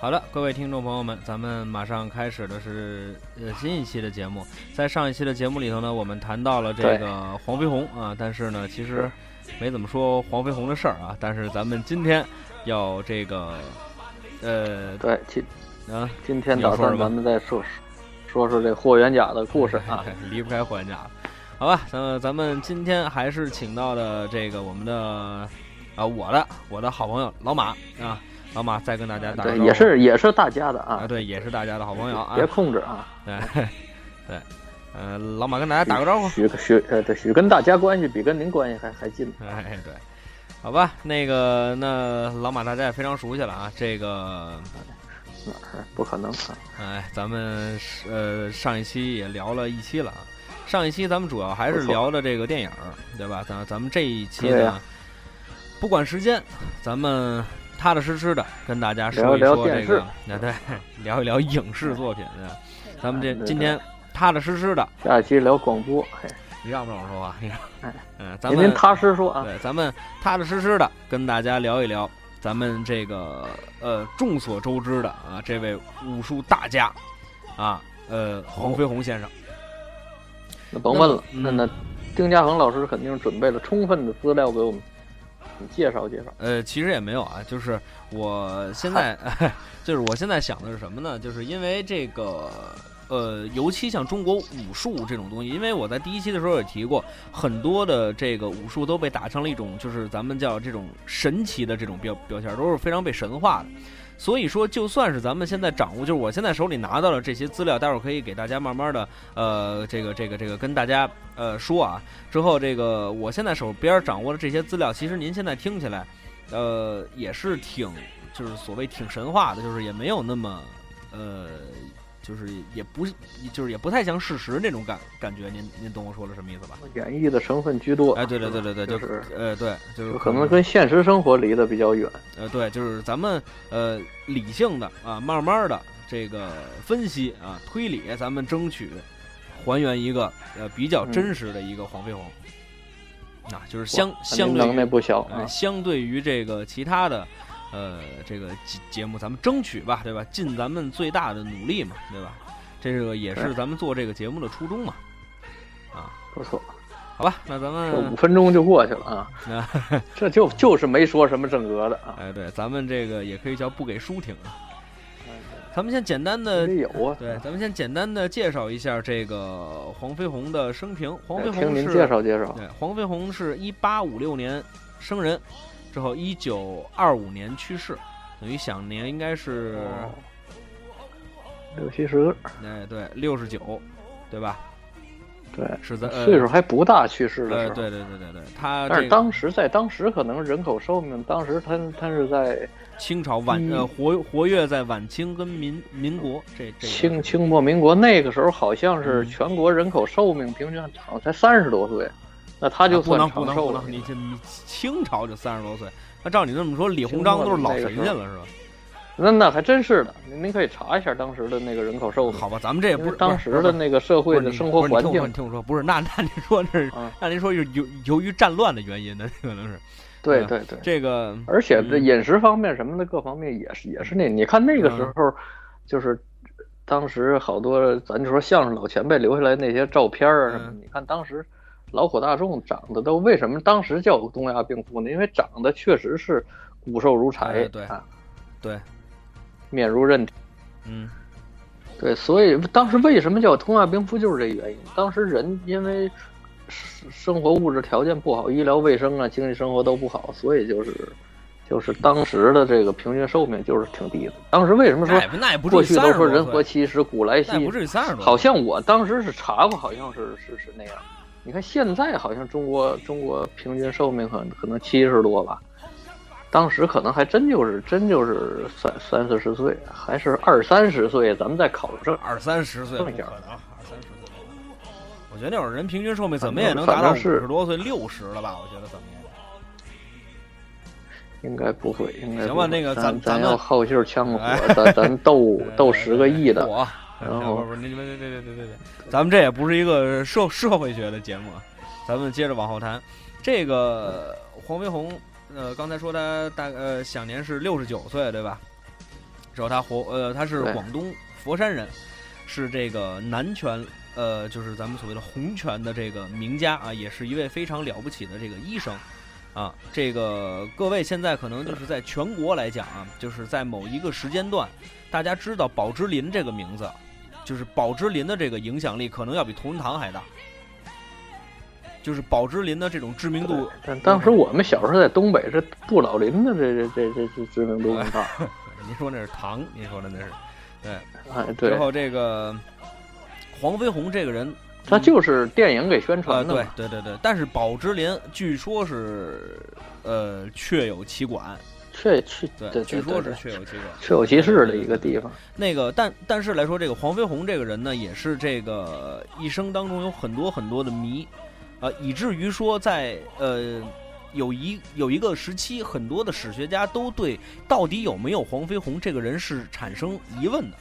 好的，各位听众朋友们，咱们马上开始的是呃新一期的节目。在上一期的节目里头呢，我们谈到了这个黄飞鸿啊，但是呢，其实没怎么说黄飞鸿的事儿啊。但是咱们今天要这个呃，对，今啊，今天打算咱们再说说说这霍元甲的故事啊，离不开霍元甲了。好吧，咱咱们今天还是请到的这个我们的啊，我的我的好朋友老马啊。老马再跟大家打个对，也是也是大家的啊，对，也是大家的好朋友啊，别控制啊，对对，呃，老马跟大家打个招呼，许许呃对许跟大家关系比跟您关系还还近，哎对，好吧，那个那老马大家也非常熟悉了啊，这个哪儿不可能啊，哎，咱们呃上一期也聊了一期了啊，上一期咱们主要还是聊的这个电影，对吧？咱咱们这一期呢，不管时间，咱们。踏踏实实的跟大家说一说这个，那对，聊一聊影视作品。咱们这今天踏踏实实的，下期聊广播。你让不让我说话？嗯，咱们您踏实说啊。对，咱们踏踏实实的跟大家聊一聊咱们这个呃众所周知的啊这位武术大家啊呃黄飞鸿先生。那甭问了，那那丁家恒老师肯定准备了充分的资料给我们。介绍介绍，呃，其实也没有啊，就是我现在 就是我现在想的是什么呢？就是因为这个，呃，尤其像中国武术这种东西，因为我在第一期的时候也提过，很多的这个武术都被打成了一种，就是咱们叫这种神奇的这种标标签，都是非常被神化的。所以说，就算是咱们现在掌握，就是我现在手里拿到了这些资料，待会儿可以给大家慢慢的，呃，这个这个这个跟大家呃说啊。之后这个我现在手边掌握的这些资料，其实您现在听起来，呃，也是挺就是所谓挺神话的，就是也没有那么呃。就是也不就是也不太像事实那种感感觉，您您懂我说的什么意思吧？演绎的成分居多。哎，对对对对对，就是呃对，就是可能跟现实生活离得比较远。呃，对，就是咱们呃理性的啊，慢慢的这个分析啊推理，咱们争取还原一个呃比较真实的一个黄飞鸿。啊，就是相相对能耐不小啊，相对于这个其他的。呃，这个节节目咱们争取吧，对吧？尽咱们最大的努力嘛，对吧？这个也是咱们做这个节目的初衷嘛。啊，不错，好吧，那咱们五分钟就过去了啊。这就就是没说什么正格的啊。哎，对，咱们这个也可以叫不给书听啊。咱们先简单的有啊，对，咱们先简单的介绍一下这个黄飞鸿的生平。黄飞鸿听您介绍介绍。对，黄飞鸿是一八五六年生人。之后，一九二五年去世，等于享年应该是六七十。哎，对，六十九，对吧？对，是在岁数还不大去世的时候。对对对对对，他但是当时在当时可能人口寿命，当时他他是在清朝晚呃活活跃在晚清跟民民国这这清清末民国那个时候，好像是全国人口寿命平均长才三十多岁。那他就不能不能不能，你这你清朝就三十多岁，那照你这么说，李鸿章都是老神仙了是吧？那那还真是的，您您可以查一下当时的那个人口寿命。好吧，咱们这也不是当时的那个社会的生活环境。听我说，不是那那您说是，那您说是由由于战乱的原因，那可能是。对对对，这个而且这饮食方面什么的各方面也是也是那，你看那个时候，就是当时好多咱就说相声老前辈留下来那些照片啊什么，你看当时。劳苦大众长得都为什么当时叫东亚病夫呢？因为长得确实是骨瘦如柴，对啊，对，面如刃铁，嗯，对，所以当时为什么叫东亚病夫就是这原因。当时人因为生活物质条件不好，医疗卫生啊，经济生活都不好，所以就是就是当时的这个平均寿命就是挺低的。当时为什么说过去都说人活七十古来稀，不至于三十多，好像我当时是查过，好像是是是那样。你看现在好像中国中国平均寿命可能可能七十多吧，当时可能还真就是真就是三三四十岁，还是二三十岁，咱们再考证。二三十岁不可能，二三十岁。我觉得那会儿人平均寿命怎么也能达到五十多岁、六十了吧？我觉得怎么也应该不会，应该行吧？那个咱咱要好劲儿枪火，咱咱斗 斗十个亿的。然后 不不，你们对对对对对对，咱们这也不是一个社社会学的节目，咱们接着往后谈。这个黄飞鸿，呃，刚才说他大呃享年是六十九岁，对吧？之后他活呃他是广东佛山人，是这个南拳呃就是咱们所谓的洪拳的这个名家啊，也是一位非常了不起的这个医生。啊，这个各位现在可能就是在全国来讲啊，就是在某一个时间段，大家知道宝芝林这个名字，就是宝芝林的这个影响力可能要比同仁堂还大，就是宝芝林的这种知名度。但当时我们小时候在东北，是杜老林的这这这这这知名度更大。您说那是唐，您说的那是，对。哎，对然，后这个黄飞鸿这个人，他就是电影给宣呃，传的嘛。对对对对，但是宝芝林据说是呃确有其管，确确对，据说是确有其事。确有其事的一个地方。那个，但但是来说，这个黄飞鸿这个人呢，也是这个一生当中有很多很多的谜，呃，以至于说在呃有一有一个时期，很多的史学家都对到底有没有黄飞鸿这个人是产生疑问的，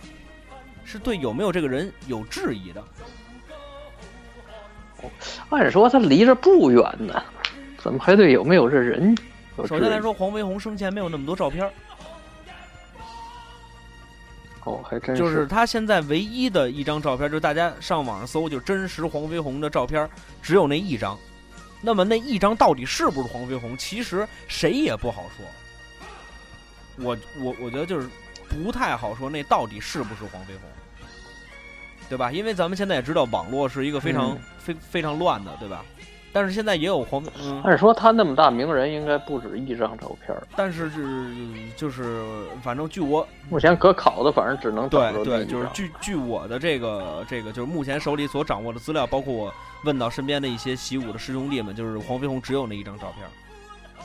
是对有没有这个人有质疑的。按说他离着不远呢，怎么还对有没有这人？首先来说，黄飞鸿生前没有那么多照片儿，哦，还真是就是他现在唯一的一张照片，就是大家上网上搜，就真实黄飞鸿的照片，只有那一张。那么那一张到底是不是黄飞鸿？其实谁也不好说。我我我觉得就是不太好说，那到底是不是黄飞鸿，对吧？因为咱们现在也知道，网络是一个非常、嗯非非常乱的，对吧？但是现在也有黄，嗯，按说他那么大名人，应该不止一张照片。但是是就是反正据我目前可考的，反正只能对对，就是据据我的这个这个，就是目前手里所掌握的资料，包括我问到身边的一些习武的师兄弟们，就是黄飞鸿只有那一张照片，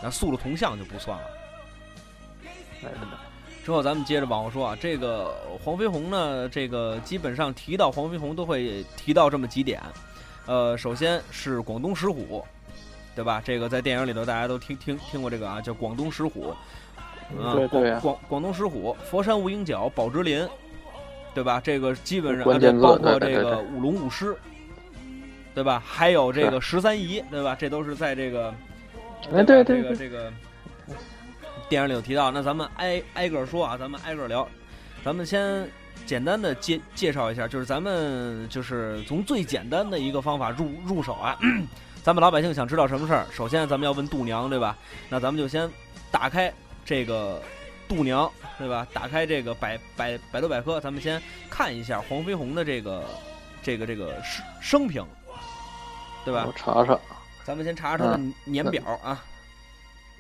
那塑了铜像就不算了。哎之后咱们接着往后说啊，这个黄飞鸿呢，这个基本上提到黄飞鸿都会提到这么几点，呃，首先是广东石虎，对吧？这个在电影里头大家都听听听过这个啊，叫广东石虎。啊，对对啊广广东石虎、佛山无影脚、宝芝林，对吧？这个基本上关键字啊对包括这个舞龙舞狮，对吧？还有这个十三姨，对吧？这都是在这个哎对对这个对这个电影里有提到。那咱们挨挨个说啊，咱们挨个聊。咱们先简单的介介绍一下，就是咱们就是从最简单的一个方法入入手啊。咱们老百姓想知道什么事儿，首先咱们要问度娘，对吧？那咱们就先打开这个度娘，对吧？打开这个百百百度百科，咱们先看一下黄飞鸿的这个这个这个生生平，对吧我？查查，咱们先查查他的嗯年表啊。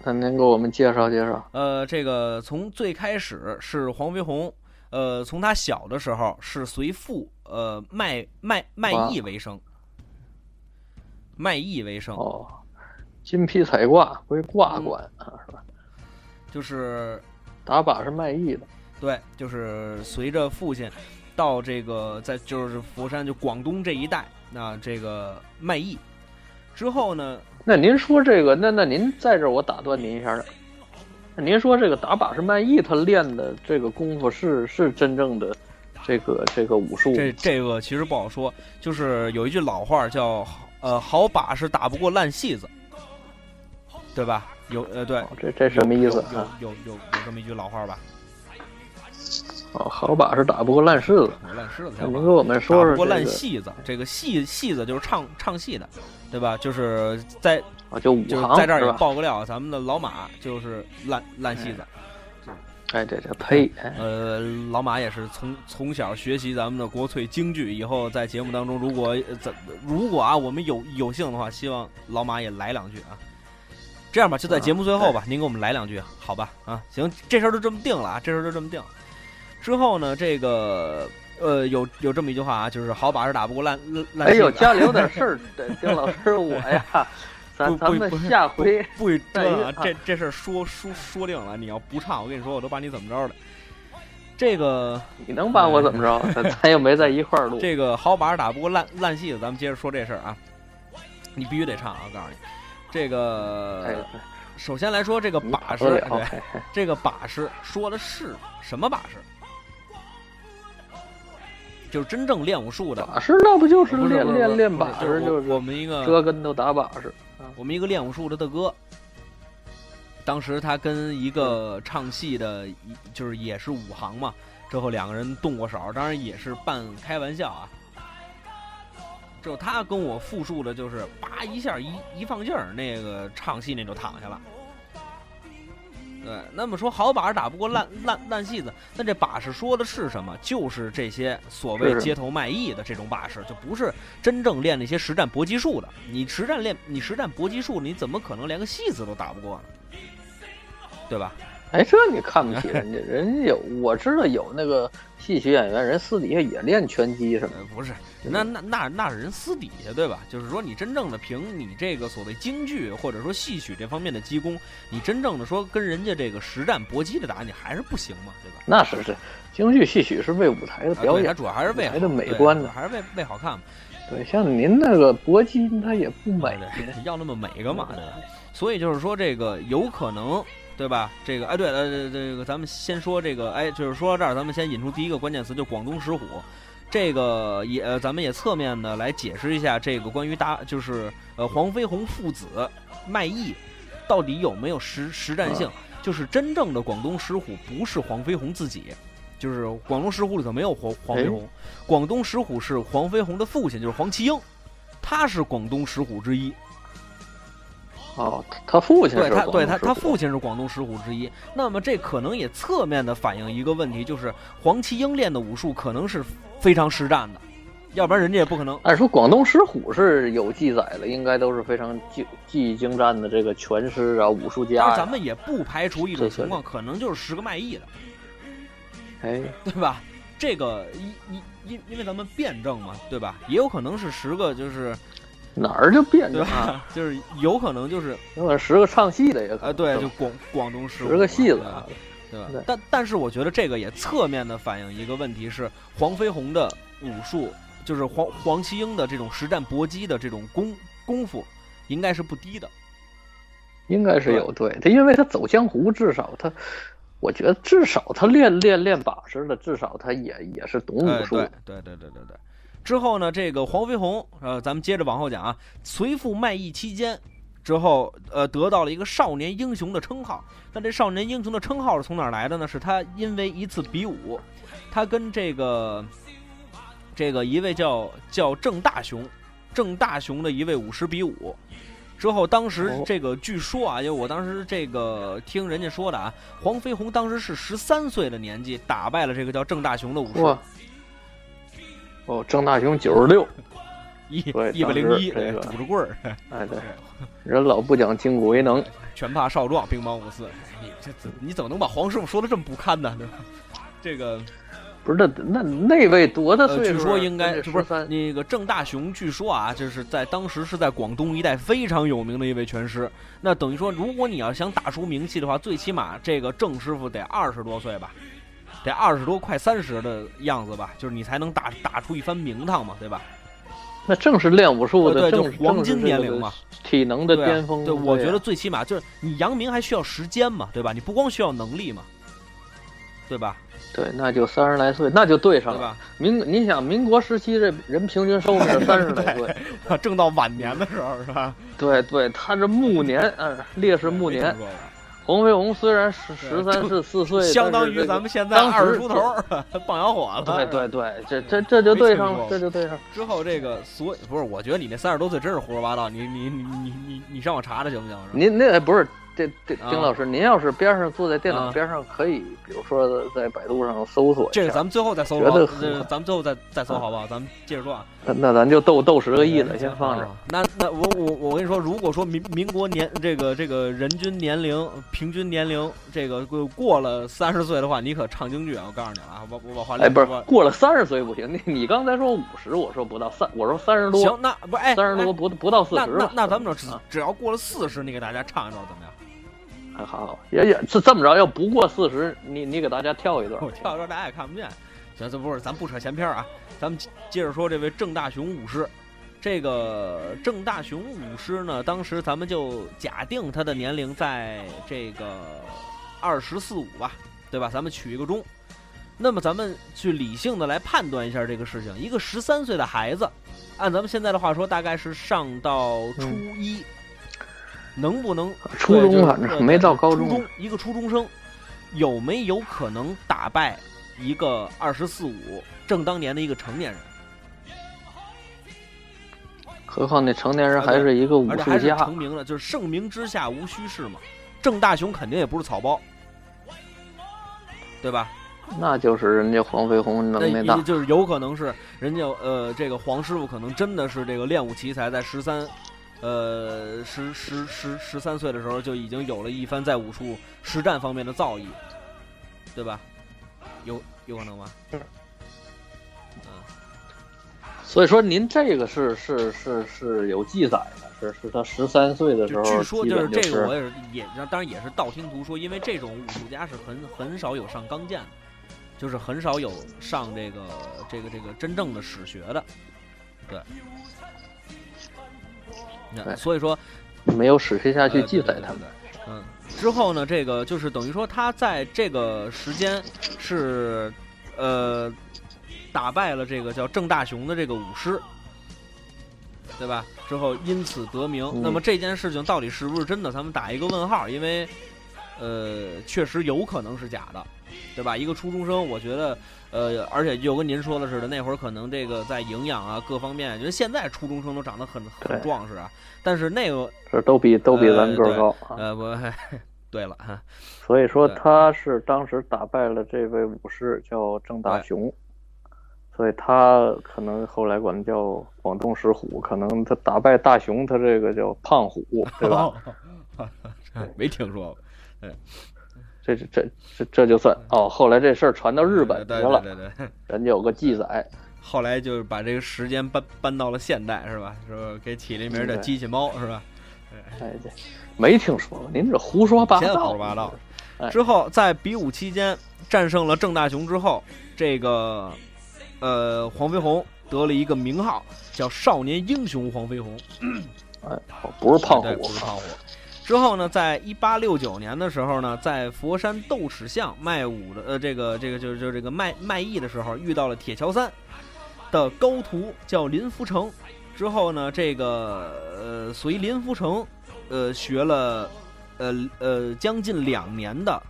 那您给我们介绍介绍。呃，这个从最开始是黄飞鸿，呃，从他小的时候是随父呃卖卖卖艺为生，卖艺为生，哦，金皮彩挂归挂管啊，是吧？就是打靶是卖艺的。对，就是随着父亲到这个在就是佛山就广东这一带，那这个卖艺之后呢，那您说这个，那那您在这儿我打断您一下了。那您说这个打把式卖艺，他练的这个功夫是是真正的这个这个武术？这这个其实不好说，就是有一句老话叫呃好把式打不过烂戏子，对吧？有呃对，哦这这什么意思有啊？有有有有这么一句老话吧？哦，好把式打不过烂柿子。我烂柿子那才您给我们说打不过说这个烂戏子，这个戏戏子就是唱唱戏的，对吧？就是在啊，就武就是行在这儿也？爆个料，咱们的老马就是烂烂戏子。哎，这这呸！哎呃，老马也是从从小学习咱们的国粹京剧，以后在节目当中，如果呃怎如果啊，我们有有幸的话，希望老马也来两句啊。这样吧，就在节目最后吧，您给我们来两句，好吧？啊，行，这事儿就这么定了啊，这事儿就这么定。之后呢，这个呃，有有这么一句话啊，就是好把式打不过烂烂烂哎呦，戏家里有点 事儿，对丁老师我呀，咱咱们下回不许再这啊，这这事儿说说说定了，你要不唱，我跟你说，我都把你怎么着的。这个你能把我怎么着？咱咱又没在一块儿录。这个好把式打不过烂烂戏子，咱们接着说这事儿啊。你必须得唱啊！我告诉你，这哎个，首先来说，这个把式，这个把式说的是什么把式？就是真正练武术的，把式那不就是练练练把式，就是我我们一个折跟头打把式。我们一个练武术的大哥，当时他跟一个唱戏的，就是也是武行嘛，之后两个人动过手，当然也是半开玩笑啊。就他跟我复述的就是，叭一下一一放劲儿，那个唱戏那就躺下了。对，那么说好把式打不过烂烂烂戏子，那这把式说的是什么？就是这些所谓街头卖艺的这种把式，就不是真正练那些实战搏击术的。你实战练，你实战搏击术，你怎么可能连个戏子都打不过呢？对吧？哎，这你看不起人家，人家有我知道有那个戏曲演员，人私底下也练拳击什么的，不是，那那那那是人私底下对吧？就是说你真正的凭你这个所谓京剧或者说戏曲这方面的基功，你真正的说跟人家这个实战搏击的打，你还是不行嘛，对吧？那是是，京剧戏曲是为舞台的表演，主要还是为舞台的美观的还是为为好看嘛。对，像您那个搏击，它也不美。对要那么美干嘛呢？所以就是说，这个有可能，对吧？这个，哎，对了，这这个咱们先说这个，哎，就是说到这儿，咱们先引出第一个关键词，就广东石虎。这个也，呃咱们也侧面的来解释一下这个关于大，就是呃黄飞鸿父子卖艺到底有没有实实战性？就是真正的广东石虎不是黄飞鸿自己，就是广东石虎里头没有黄黄飞鸿，广东石虎是黄飞鸿的父亲，就是黄麒英，他是广东石虎之一。哦，他他父亲对他，对他，他父亲是广东十虎之一。那么这可能也侧面的反映一个问题，就是黄麒英练的武术可能是非常实战的，要不然人家也不可能。按说广东十虎是有记载的，应该都是非常技技艺精湛的这个拳师啊、武术家呀。是咱们也不排除一种情况，可能就是十个卖艺的，哎，对吧？这个因因因因为咱们辩证嘛，对吧？也有可能是十个，就是哪儿就变对着啊？吧？就是有可能就是有可能十个唱戏的也可啊，能。对，就广广东十个戏子对吧啊。对吧对？但但是我觉得这个也侧面的反映一个问题是，黄飞鸿的武术，就是黄黄麒英的这种实战搏击的这种功功夫，应该是不低的。应该是有对他，因为他走江湖，至少他，我觉得至少他练练练把式的，至少他也也是懂哎，武术。对对对对对对。之后呢，这个黄飞鸿，呃，咱们接着往后讲啊，随父卖艺期间。之后，呃，得到了一个少年英雄的称号。那这少年英雄的称号是从哪儿来的呢？是他因为一次比武，他跟这个这个一位叫叫郑大雄，郑大雄的一位武师比武。之后，当时哦这个据说啊，因为我当时这个听人家说的啊，黄飞鸿当时是十三岁的年纪打败了这个叫郑大雄的武士。哇！哦，郑大雄九十六，一对一百零一，这个拄着棍儿，哎对，人老不讲筋骨为能，拳怕少壮，兵忙五四。你这怎你怎么能把黄师傅说的这么不堪呢？对吧？这个不是那那那位多大呃，岁数啊？据说应该就不是三，那个郑大雄，据说啊，就是在当时是在广东一带非常有名的一位拳师。那等于说，如果你要想打出名气的话，最起码这个郑师傅得二十多岁吧，得二十多快三十的样子吧，就是你才能打打出一番名堂嘛，对吧？那正是练武术的正就黄金年龄嘛，体能的对啊巅峰。对，我觉得最起码就是你扬名还需要时间嘛，对吧？你不光需要能力嘛，对吧？对，那就三十来岁，那就对上了。对吧？民，你想民国时期这人平均寿命是三十来岁，正到晚年的时候是吧？对对，他这暮年，嗯，烈士暮年。黄飞鸿虽然十十三四四岁，相当于咱们现在当二十出头儿 棒小伙子。对对对，这这这就对上了这就对上。之后这个所不是，我觉得你那三十多岁真是胡说八道，你你你你你你上网查查行不行？您那不是这这啊丁老师，您要是边上坐在电脑啊边上，可以比如说在百度上搜索一下这个咱们最后再搜觉得咱们最后再再搜好不好？咱们接着说啊。那那咱就斗斗十个亿了，先放着。啊那那我我我跟你说，如果说民民国年这个这个人均年龄平均年龄这个过过了三十岁的话，你可唱京剧啊！我告诉你了啊，我我把话哎，不是过了三十岁不行，你你刚才说五十，我说不到三，我说三十多，行，那不哎三十多哎不不到四十吧？那那咱们这只啊只要过了四十，你给大家唱一段怎么样？还好，也也是这么着，要不过四十，你你给大家跳一段。我跳这大家也看不见。行，这不是咱不扯闲篇啊，咱们接着说这位郑大雄武师。这个郑大雄武师呢，当时咱们就假定他的年龄在这个二十四五吧，对吧？咱们取一个中。那么咱们去理性的来判断一下这个事情。一个十三岁的孩子，按咱们现在的话说，大概是上到初一。能不能初中反正没到高中初中一个初中生有没有可能打败一个二十四五正当年的一个成年人？何况那成年人还是一个武术家，成名了，就是盛名之下无虚事嘛。郑大雄肯定也不是草包，对吧？那就是人家黄飞鸿能耐那大。就是有可能是人家呃，这个黄师傅可能真的是这个练武奇才，在十三，呃十十十十三岁的时候就已经有了一番在武术实战方面的造诣，对吧？有有可能吗？是嗯，所以说您这个是是是是有记载的，是是他十三岁的时候，就据说就是这个，我也是也当然也是道听途说，因为这种武术家是很很少有上钢剑的，就是很少有上这个这个这个真正的史学的，对。所以说，没有史诗下去呃记载他们。。嗯，之后呢，这个就是等于说他在这个时间是呃打败了这个叫郑大雄的这个武师，对吧？之后因此得名。嗯那么这件事情到底是不是真的？咱们打一个问号，因为呃，确实有可能是假的，对吧？一个初中生，我觉得呃，而且就跟您说的似的，那会儿可能这个在营养啊各方面，觉得现在初中生都长得很很壮实啊，但是那个这都比都比咱个儿高啊。呃不，对了哈，所以说他是当时打败了这位武士叫郑大雄，所以他可能后来管他叫广东石虎，可能他打败大雄，他这个叫胖虎，对吧？没听说过。这这这这这就算哦。后来这事儿传到日本去对了，对对对，人家有个记载，后来就是把这个时间搬搬到了现代，是吧？是吧？给起了一名叫机器猫，是吧？哎，对没听说过，您这胡说八道，胡说八道。哎之后在比武期间战胜了郑大雄之后，这个呃黄飞鸿得了一个名号，叫少年英雄黄飞鸿。哎，不是胖，虎不，是胖虎。之后呢，在一八六九年的时候呢，在佛山斗齿巷卖武的呃，这个这个就就这个卖卖艺的时候，遇到了铁桥三的高徒叫林福成。之后呢，这个呃随林福成呃学了呃呃将近两年的，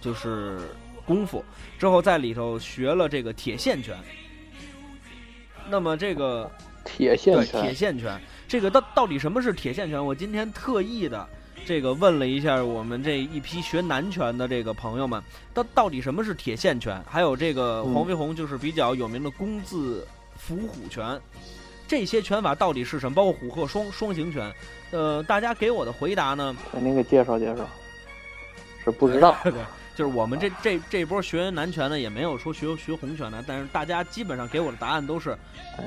就是功夫。之后在里头学了这个铁线拳。那么这个铁线对铁，线拳，这个到到底什么是铁线拳？我今天特意的这个问了一下我们这一批学南拳的这个朋友们，到到底什么是铁线拳？还有这个嗯。黄飞鸿就是比较有名的弓字伏虎拳，这些拳法到底是什么？包括虎鹤双双形拳，呃，大家给我的回答呢，给您给介绍介绍，是不知道，对，就是我们这这这波学南拳呢，也没有说学学红拳的，但是大家基本上给我的答案都是哎，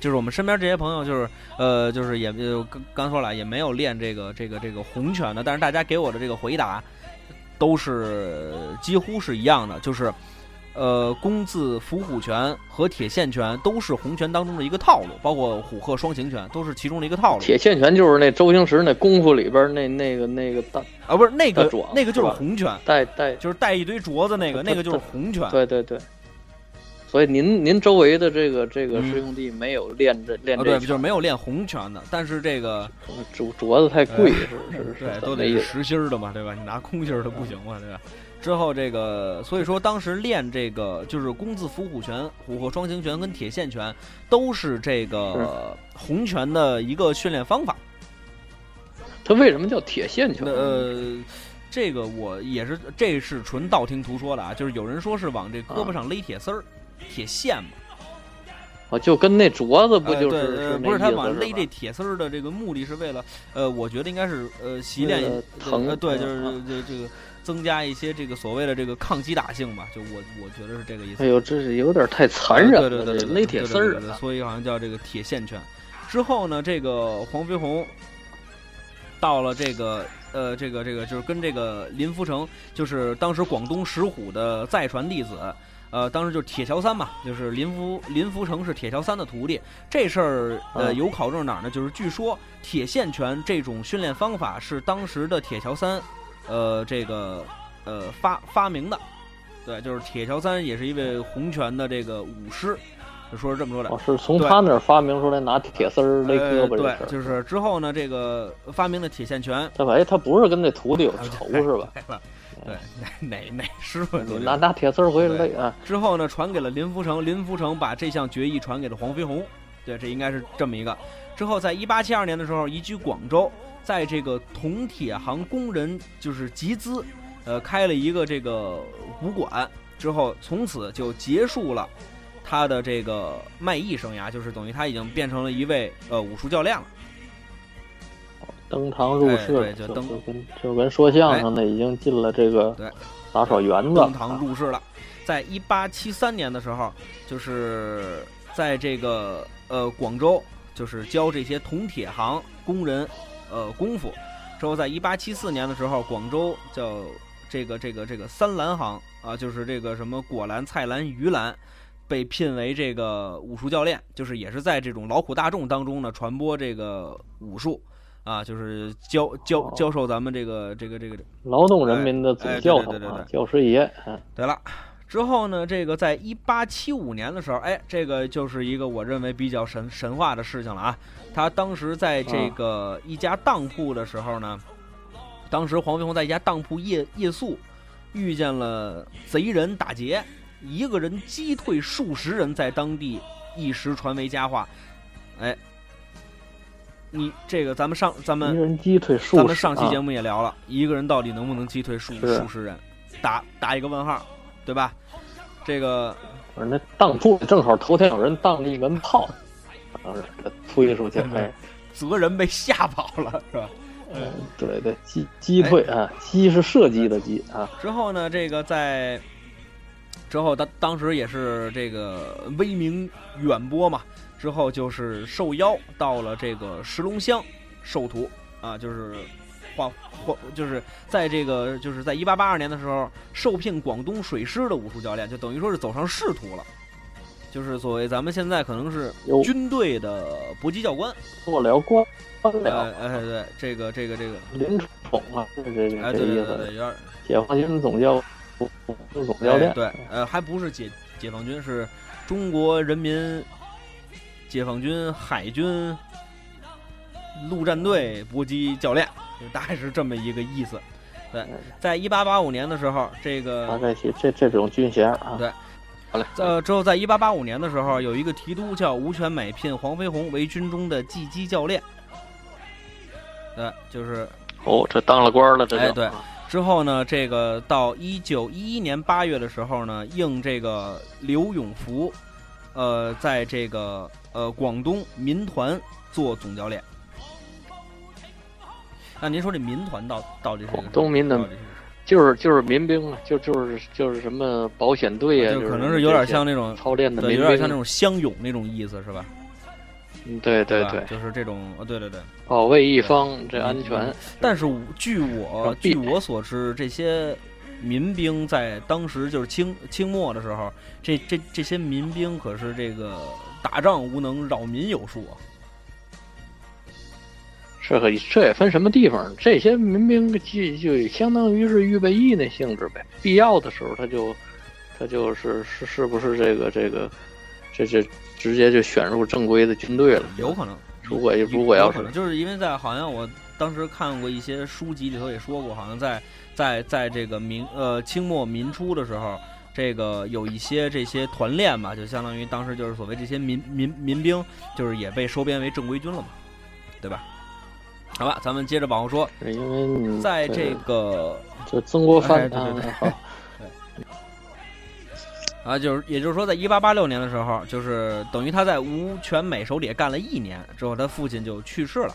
就是我们身边这些朋友，就是呃，就是也就刚刚说了，也没有练这个这个这个红拳的，但是大家给我的这个回答都是几乎是一样的，就是呃，弓字伏虎拳和铁线拳都是红拳当中的一个套路，包括虎鹤双形拳都是其中的一个套路。铁线拳就是那周星驰那功夫里边那那个那个大啊，不是那个那个就是红拳，带带，就是带一堆镯子那个，那个就是红拳。对对对。所以您您周围的这个这个嗯师兄弟没有练这练啊，对，就是没有练红拳的，但是这个镯镯子太贵，是 是是对是，都得？实心儿的嘛，对吧？你拿空心儿的不行嘛，对吧？之后这个，所以说当时练这个就是弓字伏虎拳、虎鹤双形拳跟铁线拳，都是这个红拳的一个训练方法。它为什么叫铁线拳？呃，这个我也是，这是纯道听途说的啊，就是有人说是往这胳膊上勒铁丝儿、铁线嘛，啊，就跟那镯子不就是不是他往勒这铁丝儿的这个目的是为了，呃，我觉得应该是呃习练疼呃对，就是啊这这个增加一些这个所谓的这个抗击打性吧，就我我觉得是这个意思。哎呦，这是有点太残忍了，对对对勒铁丝儿！所以好像叫这个铁线拳。之后呢，这个黄飞鸿到了这个呃这个这个就是跟这个林福成，就是当时广东石虎的再传弟子。呃，当时就是铁桥三嘛，就是林福林福成是铁桥三的徒弟。这事儿呃嗯有考证哪儿呢？就是据说铁线拳这种训练方法是当时的铁桥三，呃这个呃发发明的。对，就是铁桥三也是一位洪拳的这个武师，就说是这么说的。哦，是从他那儿发明出来拿铁丝儿勒胳膊这对。就是之后呢，这个发明的铁线拳，他哎，他不是跟那徒弟有啊仇是吧？对，哪哪哪师傅都拿拿铁丝儿回去勒啊！之后呢，传给了林福成，林福成把这项决议传给了黄飞鸿，对，这应该是这么一个。之后，在一八七二年的时候，移居广州，在这个铜铁行工人就是集资，呃，开了一个这个武馆。之后，从此就结束了他的这个卖艺生涯，就是等于他已经变成了一位呃武术教练了。登堂入室，哎对就登就跟就跟说相声的已经进了这个对打手园子，登堂入室了。在一八七三年的时候，就是在这个呃广州，就是教这些铜铁行工人呃功夫。之后，在一八七四年的时候，广州叫这个这个这个三兰行啊，就是这个什么果兰、菜兰、鱼兰。被聘为这个武术教练，就是也是在这种劳苦大众当中呢传播这个武术，啊，就是教教哦教授咱们这个这个这个劳动人民的总哎哎教头啊对对对对，教师爷。嗯对了，之后呢，这个在一八七五年的时候，哎，这个就是一个我认为比较神神话的事情了啊。他当时在这个一家当铺的时候呢，当时黄飞鸿在一家当铺夜夜宿，遇见了贼人打劫，一个人击退数十人，在当地一时传为佳话。哎，你这个咱们上咱们一人击退数，咱们上期节啊目也聊了，一个人到底能不能击退数是。数十人，打打一个问号，对吧？这个不是那当铺正好头天有人当了一门炮，当时推出去，哎，责人被吓跑了，是吧？嗯，对对，击击退啊，击是射击的击啊，之后呢，这个在之后当当时也是这个威名远播嘛，之后就是受邀到了这个石龙乡授徒啊，就是画画，就是在这个就是在一八八二年的时候受聘广东水师的武术教练，就等于说是走上仕途了。就是所谓咱们现在可能是军队的搏击教官，做辽官官呃了，呃对，这个这个这个，林宠啊，这这哎这意对对对对，思，有点解放军总教总教练哎，对，呃，还不是解解放军，是中国人民解放军海军陆战队搏击教练，就大概是这么一个意思。对，在一八八五年的时候，这大个概其这这种军衔啊，对。好嘞，呃之后，在一八八五年的时候，有一个提督叫吴全美聘黄飞鸿为军中的技击教练。对，就是哦，这当了官了，这就。哎对。之后呢，这个到一九一一年八月的时候呢，应这个刘永福，呃，在这个呃广东民团做总教练。那您说这民团到到底是广东民的就是就是民兵啊，就就是就是什么保险队啊，就可能是有点像那种操练的对，民兵，有点像那种乡勇那种意思是吧？嗯对对对，就是这种，呃对对对。保卫一方这安全。嗯，但是据我据我所知，这些民兵在当时就是清清末的时候，这这这些民兵可是这个打仗无能，扰民有术啊。这个这也分什么地方，这些民兵就就相当于是预备役那性质呗，必要的时候他就他就是是是不是这个这个这这直接就选入正规的军队了，有可能，如果如果要是有可能就是因为在好像我当时看过一些书籍里头也说过，好像在在在这个明呃清末民初的时候，这个有一些这些团练吧，就相当于当时就是所谓这些民民民兵，就是也被收编为正规军了嘛，对吧？好吧，咱们接着往后说，因为你在这个就曾国藩哎对对对啊，好啊，就是也就是说，在一八八六年的时候，就是等于他在吴全美手里干了一年之后，他父亲就去世了。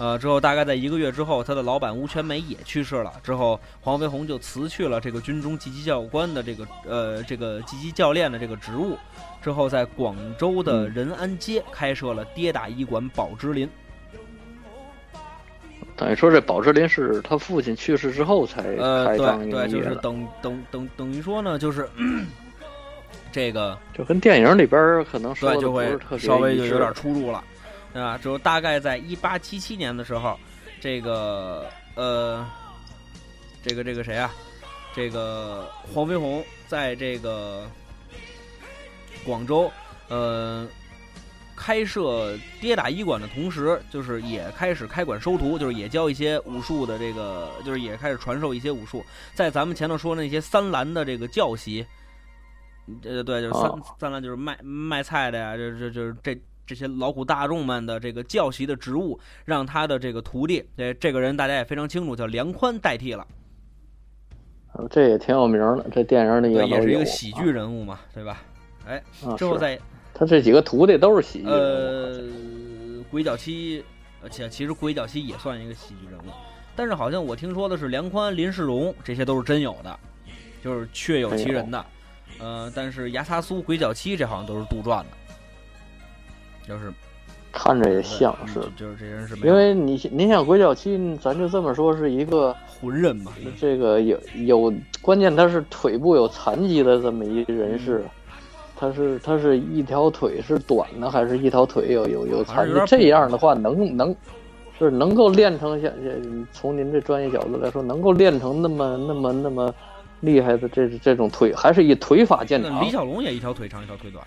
呃，之后大概在一个月之后，他的老板吴全美也去世了。之后，黄飞鸿就辞去了这个军中击击教官的这个呃这个击击教练的这个职务。之后，在广州的嗯仁安街开设了跌打医馆宝芝林。等于说这宝芝林是他父亲去世之后才呃，开张营对对，就是等等等等于说呢，就是 这个就跟电影里边可能说对，的就会稍微就有点出入了，对吧？之后大概在一八七七年的时候，这个呃，这个这个谁啊？这个黄飞鸿在这个广州呃，开设跌打医馆的同时，就是也开始开馆收徒，就是也教一些武术的这个，就是也开始传授一些武术。在咱们前头说那些三兰的这个教习，呃，对，就是三、哦三兰就是卖卖菜的呀，这这就是这这些劳苦大众们的这个教习的职务，让他的这个徒弟，这这个人大家也非常清楚，叫梁宽代替了。呃这也挺有名的，这电影里对，也是一个喜剧人物嘛，对吧？之后再他这几个徒弟都是喜剧人物呃，鬼脚七，而且其实鬼脚七也算一个喜剧人物，但是好像我听说的是梁宽、林世荣这些都是真有的，就是确有其人的。呃，但是牙擦苏、鬼脚七这好像都是杜撰的，就是看着也像嗯是，就就是这人是没因为你你想鬼脚七，咱就这么说是一个浑人嘛，这个有有关键他是腿部有残疾的这么一人士，他是他是一条腿是短的，还是一条腿有有有残疾？这样的话能能是能够练成像像从您这专业角度来说，能够练成那么那么那么厉害的这这种腿，还是以腿法见长李。小龙也一条腿长一条腿短，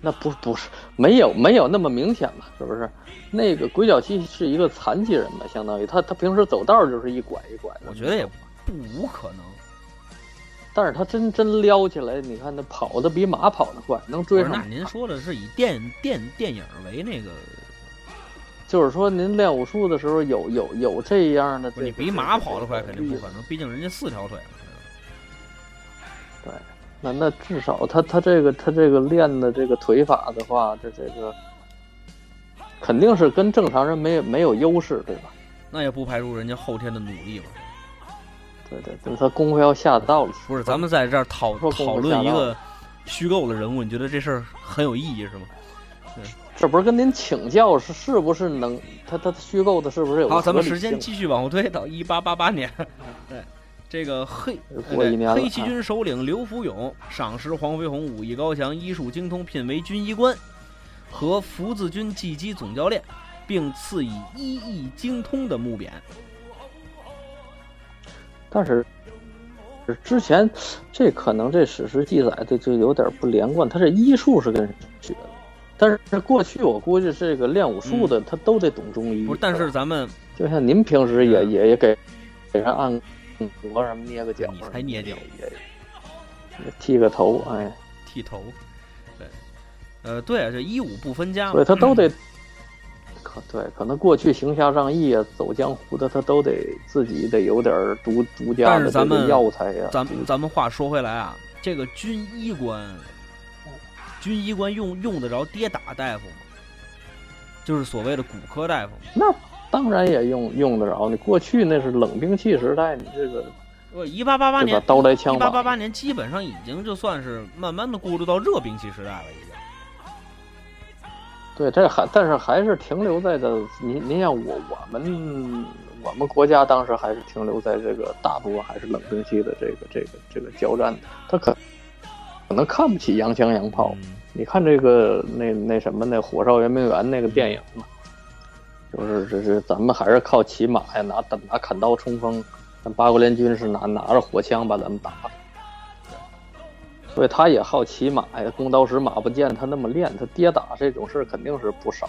那不不是没有没有那么明显嘛，是不是？那个鬼脚七是一个残疾人嘛，相当于他他平时走道就是一拐一拐的。我觉得也不无可能。但是他真真撩起来，你看他跑的比马跑得快，能追，上那。您说的是以电电电影为那个，就是说，您练武术的时候有有有这样的你比马跑得快肯定不可能，毕竟人家四条腿嘛。对，那那至少他他这个他这个练的这个腿法的话，这这个肯定是跟正常人没有没有优势，对吧？那也不排除人家后天的努力嘛。对对，对他功夫要下到了。不是，咱们在这儿讨讨论一个虚构的人物，你觉得这事儿很有意义是吗？这不是跟您请教是是不是能他他虚构的是不是有好，咱们时间继续往后推到一八八八年。对，这个黑过一年了黑旗军首领刘福勇赏识黄飞鸿武艺高强、医术精通，聘为军医官和福字军技击总教练，并赐以医艺精通的木匾。但是之前这可能这史实记载的就有点不连贯，他这医术是跟谁学的？但是过去我估计这个练武术的他都得懂中医。嗯不是，但是咱们就像您平时也嗯也也给给人按摩什么捏个脚你才捏脚剃个头，哎，剃头，对，呃，对啊，这一武不分家嘛，所以他都得。可对，可能过去行侠仗义啊，走江湖的，他都得自己得有点儿独独家的这但是咱们个药材呀、咱咱们话说回来啊，这个军医官，军医官用用得着跌打大夫吗？就是所谓的骨科大夫吗。那当然也用用得着。你过去那是冷兵器时代，你这个呃，一八八八年？，刀来枪一八八把，八年基本上已经就算是慢慢的过渡到热兵器时代了，已经。对，这还但是还是停留在的。您您像我我们我们国家当时还是停留在这个大多还是冷兵器的这个这个这个交战，他可可能看不起洋枪洋炮。嗯你看这个那那什么那《火烧圆明园》那个电影嘛，就是这是咱们还是靠骑马呀，拿拿砍刀冲锋，但八国联军是拿拿着火枪把咱们打的，所以他也好骑马呀，弓刀使马不见他那么练，他跌打这种事儿肯定是不少。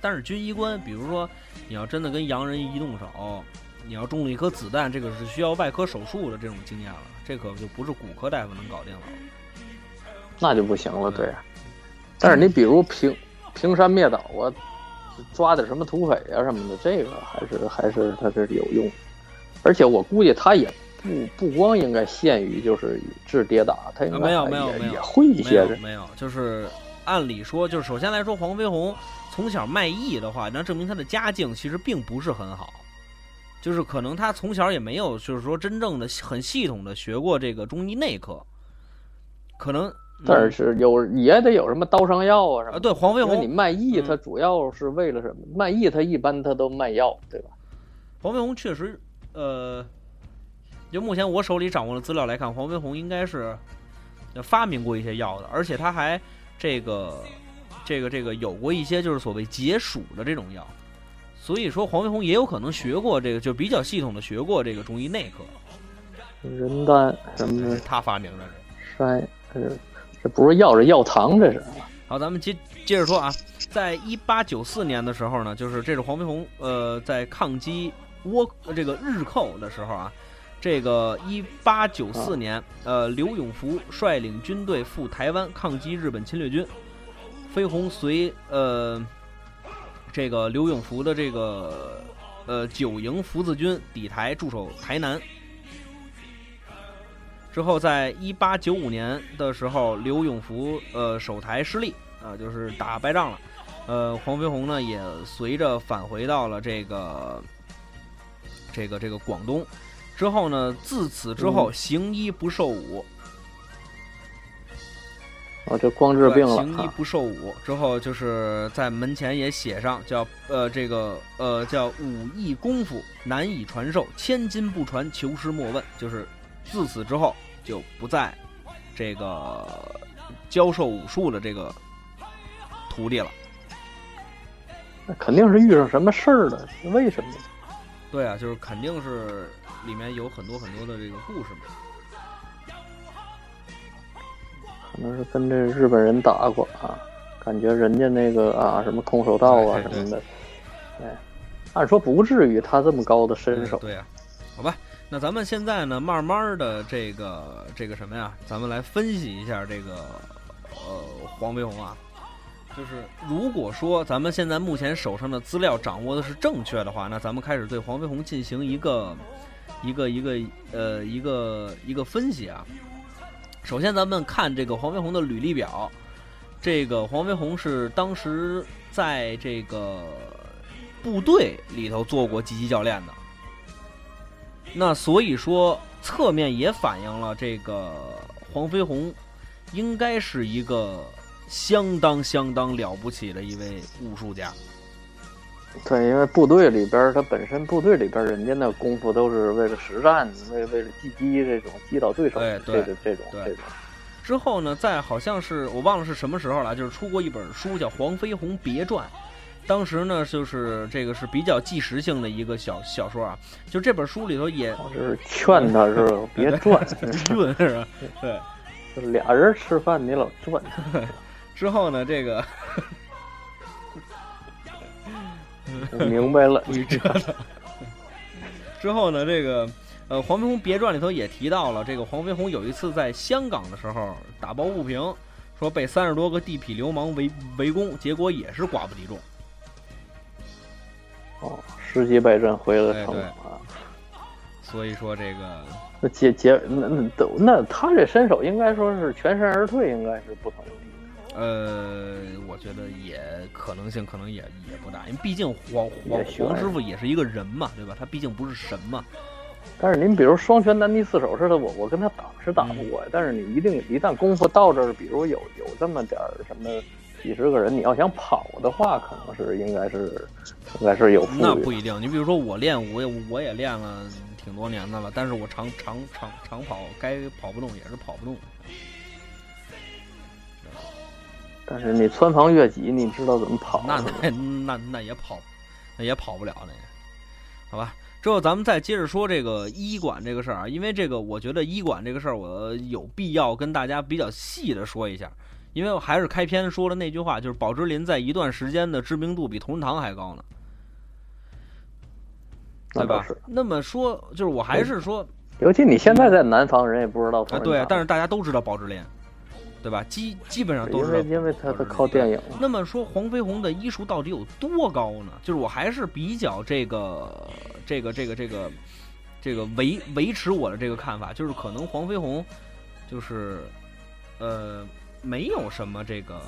但是军医官，比如说你要真的跟洋人一动手，你要中了一颗子弹，这个是需要外科手术的这种经验了，这可就不是骨科大夫能搞定了。那就不行了，对。但是你比如平平山灭岛啊，抓点什么土匪啊什么的，这个还是还是它是有用。而且我估计他也不不光应该限于就是治跌打，他应该啊没有还没有没有也也会一没些人。有没有，就是按理说，就是首先来说，黄飞鸿从小卖艺的话，那证明他的家境其实并不是很好，就是可能他从小也没有，就是说真正的很系统的学过这个中医内科，可能。但是有也得有什么刀伤药啊什么啊，对黄飞鸿你，卖艺，嗯它主要是为了什么？卖艺它一般它都卖药，对吧？黄飞鸿确实，呃，就目前我手里掌握的资料来看，黄飞鸿应该是发明过一些药的，而且他还这个这个这个有过一些就是所谓解暑的这种药，所以说黄飞鸿也有可能学过这个，就比较系统的学过这个中医内科。人丹什么的，他发明的。山，这这不是药着药糖，这是。好，咱们接接着说啊，在一八九四年的时候呢，就是这是黄飞鸿呃在抗击倭这个日寇的时候啊，这个一八九四年呃刘永福率领军队赴台湾抗击日本侵略军，飞鸿随呃这个刘永福的这个呃九营福字军抵台驻守台南。之后，在一八九五年的时候，刘永福呃守台失利啊，就是打败仗了。呃，黄飞鸿呢也随着返回到了这个这个这个广东。之后呢，自此之后行医不受武。哦，这光治病了。行医不受武之后，就是在门前也写上叫呃这个呃叫武艺功夫难以传授，千金不传，求师莫问，就是。自此之后，就不再这个教授武术的这个徒弟了。那肯定是遇上什么事儿了？为什么？对啊，就是肯定是里面有很多很多的这个故事嘛。可能是跟这日本人打过啊，感觉人家那个啊什么空手道啊什么的，哎，按说不至于他这么高的身手。对呀，好吧。那咱们现在呢，慢慢的这个这个什么呀？咱们来分析一下这个呃黄飞鸿啊，就是如果说咱们现在目前手上的资料掌握的是正确的话，那咱们开始对黄飞鸿进行一个一个一个呃一个一个分析啊。首先，咱们看这个黄飞鸿的履历表，这个黄飞鸿是当时在这个部队里头做过击击教练的。那所以说，侧面也反映了这个黄飞鸿应该是一个相当相当了不起的一位武术家。对，因为部队里边，他本身部队里边人家那功夫都是为了实战，为为了击击这种击倒对手，这种这种这种。之后呢，在好像是我忘了是什么时候了，就是出过一本书叫《黄飞鸿别传》。当时呢，就是这个是比较纪实性的一个小小说啊，就这本书里头也就是劝他是别转，润是吧？对，俩人吃饭你老转。之后呢，这个 我明白了，你这。之后呢，这个呃，《黄飞鸿别传》里头也提到了，这个黄飞鸿有一次在香港的时候打抱不平，说被三十多个地痞流氓围围攻，结果也是寡不敌众。哦，十级败阵回了城啊！所以说这个那结结那那都那他这身手应该说是全身而退，应该是不成问题。呃，我觉得也可能性可能也也不大，因为毕竟黄黄黄师傅也是一个人嘛，对吧？他毕竟不是神嘛。但是您比如双拳难敌四手似的，我我跟他打是打不过，但是你一定一旦功夫到这儿，比如有有这么点儿什么。几十个人，你要想跑的话，可能是应该是，应该是有。那不一定，你比如说我练我也，我也练了挺多年的了，但是我长长长长跑，该跑不动也是跑不动。但是你穿房越脊，你知道怎么跑？那那那那也跑，那也跑不了那个。好吧，之后咱们再接着说这个医馆这个事儿啊，因为这个我觉得医馆这个事儿，我有必要跟大家比较细的说一下。因为我还是开篇说了那句话，就是宝芝林在一段时间的知名度比同仁堂还高呢，对吧？那么说，就是我还是说，尤其你现在在南方，人也不知道。啊，对，但是大家都知道宝芝林，对吧？基基本上都是因为他他靠电影。那么说，黄飞鸿的医术到底有多高呢？就是我还是比较这个这个这个这个这个维维持我的这个看法，就是可能黄飞鸿就是呃。没有什么这个，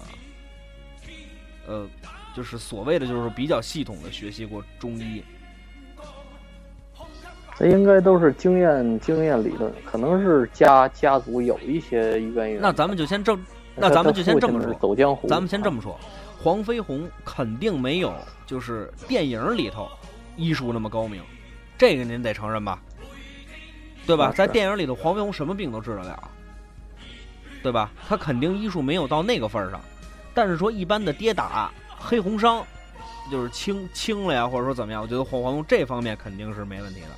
呃，就是所谓的就是比较系统的学习过中医，这应该都是经验经验理论，可能是家家族有一些渊源。那咱们就先这，那咱们就先这么说，走江湖。咱们先这么说，黄飞鸿肯定没有就是电影里头医术那么高明，这个您得承认吧？对吧？在电影里头，黄飞鸿什么病都治得了。对吧？他肯定医术没有到那个份儿上，但是说一般的跌打、黑红伤，就是轻轻了呀，或者说怎么样？我觉得黄黄龙这方面肯定是没问题的。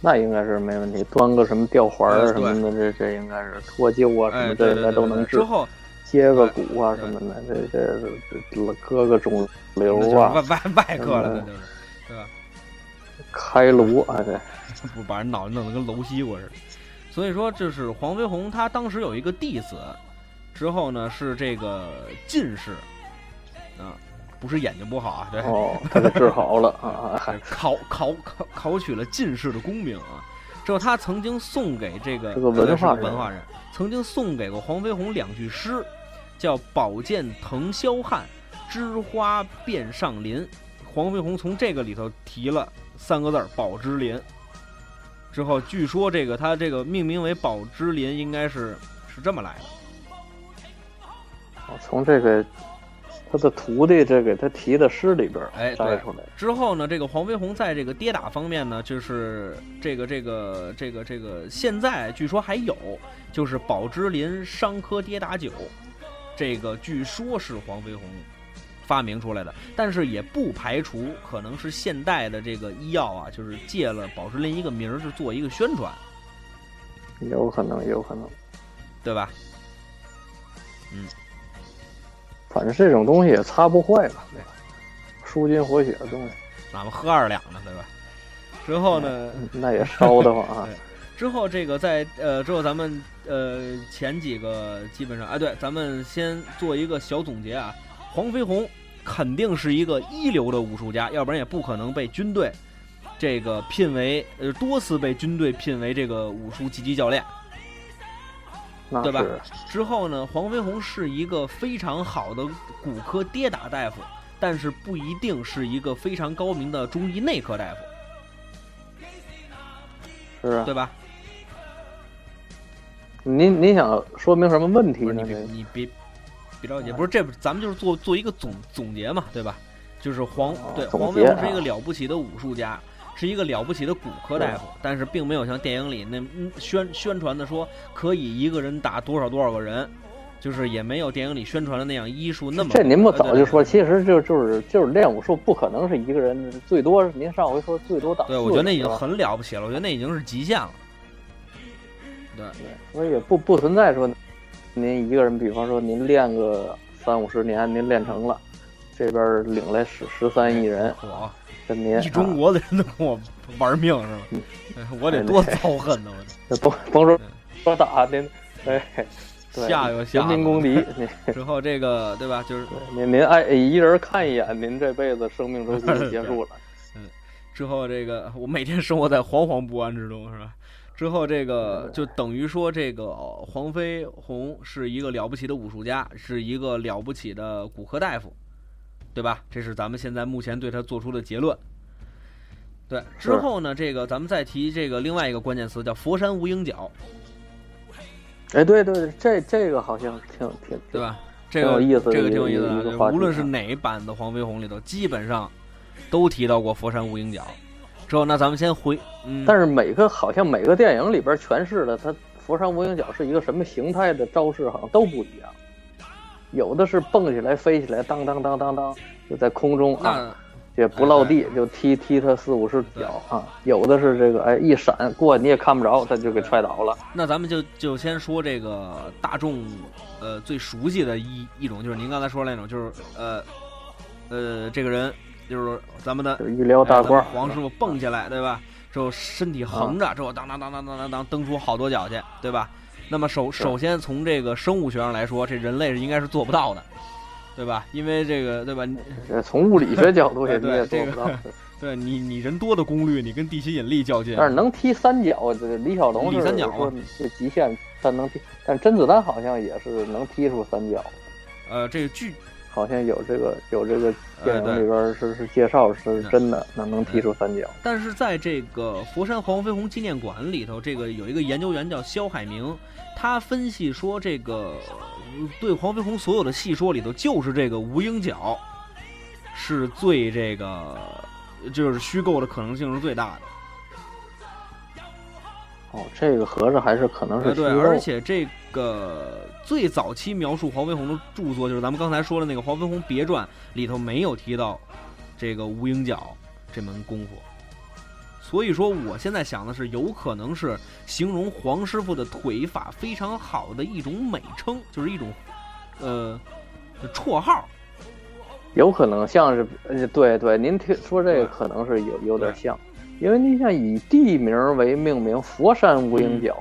那应该是没问题，端个什么吊环什么的，这这应该是脱臼啊什哎，么，对这应该。都能治之。后接个骨啊什么的，这这这这割个肿瘤啊外，外外科了，就是，对吧？开颅啊，这 不把人脑袋弄得跟楼西瓜似的。所以说，就是黄飞鸿他当时有一个弟子，之后呢是这个进士，啊，不是眼睛不好啊，对，哦，他给治好了啊，还考考考考取了进士的功名啊。之后他曾经送给这个这个文化人文化人，曾经送给过黄飞鸿两句诗，叫“宝剑腾霄汉，枝花遍上林”。黄飞鸿从这个里头提了三个字儿“宝芝林”。之后据说这个他这个命名为宝芝林，应该是是这么来的。从这个他的徒弟这给他提的诗里边儿哎对摘出来。之后呢，这个黄飞鸿在这个跌打方面呢，就是这个这个这个这个，现在据说还有，就是宝芝林伤科跌打酒，这个据说是黄飞鸿发明出来的，但是也不排除可能是现代的这个医药啊，就是借了宝芝林一个名儿，是做一个宣传，有可能，有可能。对吧？嗯反正这种东西也擦不坏吧，对吧？舒筋活血的东西，哪怕喝二两呢，对吧？之后呢，嗯那也烧得慌啊。之后这个在呃之后咱们呃前几个基本上哎对，咱们先做一个小总结啊。黄飞鸿肯定是一个一流的武术家，要不然也不可能被军队这个聘为呃多次被军队聘为这个武术级级教练。对吧之后呢，黄飞鸿是一个非常好的骨科跌打大夫，但是不一定是一个非常高明的中医内科大夫，是啊。对吧？您您想说明什么问题呢？你别你别别着急，不是这不咱们就是做做一个总总结嘛，对吧？就是黄哦对黄飞鸿是一个啊。了不起的武术家，是一个了不起的骨科大夫，但是并没有像电影里那嗯宣宣传的说可以一个人打多少多少个人，就是也没有电影里宣传的那样医术那么这您不早就说，其实就就是就是练武术不可能是一个人，最多您上回说最多打对，我觉得那已经很了不起了，我觉得那已经是极限了。对，所以也不不存在说您一个人，比方说您练个三五十年，您练成了，这边领来十十三亿人我跟您一中啊国的人都跟我玩命是吧？哎我得多遭恨呢！我那 甭甭说说打您，哎，对吓又吓了人民公敌，您之后这个对吧？就是您您爱一人看一眼，您这辈子生命周期就结束了。嗯之后这个我每天生活在惶惶不安之中，是吧？之后这个就等于说，这个黄飞鸿是一个了不起的武术家，是一个了不起的骨科大夫，对吧？这是咱们现在目前对他做出的结论。对，之后呢，这个咱们再提这个另外一个关键词叫佛山无影脚，哎，对对对，这这个好像挺挺对？吧？这个有意思这个挺有意思无论是啊哪版的黄飞鸿里头，基本上都提到过佛山无影脚。之后，那咱们先回，嗯，但是每个好像每个电影里边诠释的，它佛山无影脚是一个什么形态的招式，好像都不一样。有的是蹦起来、飞起来，当当当当当，就在空中啊，也不落地，就踢踢他四五十脚啊。有的是这个，哎，一闪过你也看不着，他就给踹倒了。那咱们就就先说这个大众呃最熟悉的一一种，就是您刚才说的那种，就是呃呃这个人就是咱们的就是医疗大褂哎咱们，黄师傅蹦起来，对吧？之后身体横着，之后当当当当当当当蹬出好多脚去，对吧？那么首首先从这个生物学上来说，这人类是应该是做不到的，对吧？因为这个对吧？从物理学角度也对这个。对你你人多的功率，你跟地心引力较劲，但是能踢三角，这个李小龙李三脚嘛这极限，但能踢，但甄子丹好像也是能踢出三角。呃，这个剧好像有这个有这个电影里边是是介绍是嗯真的，能能踢出三角。但是在这个佛山黄飞鸿纪念馆里头，这个有一个研究员叫肖海明，他分析说，这个呃对黄飞鸿所有的戏说里头，就是这个无影脚是最这个就是虚构的可能性是最大的。哦，这个合着还是可能是呃，对，而且这个最早期描述黄飞鸿的著作，就是咱们刚才说的那个《黄飞鸿别传》里头没有提到这个无影脚这门功夫，所以说，我现在想的是，有可能是形容黄师傅的腿法非常好的一种美称，就是一种呃绰号。有可能像是，对对，您听说这个可能是有有点像，因为您像以地名为命名，佛山无影脚，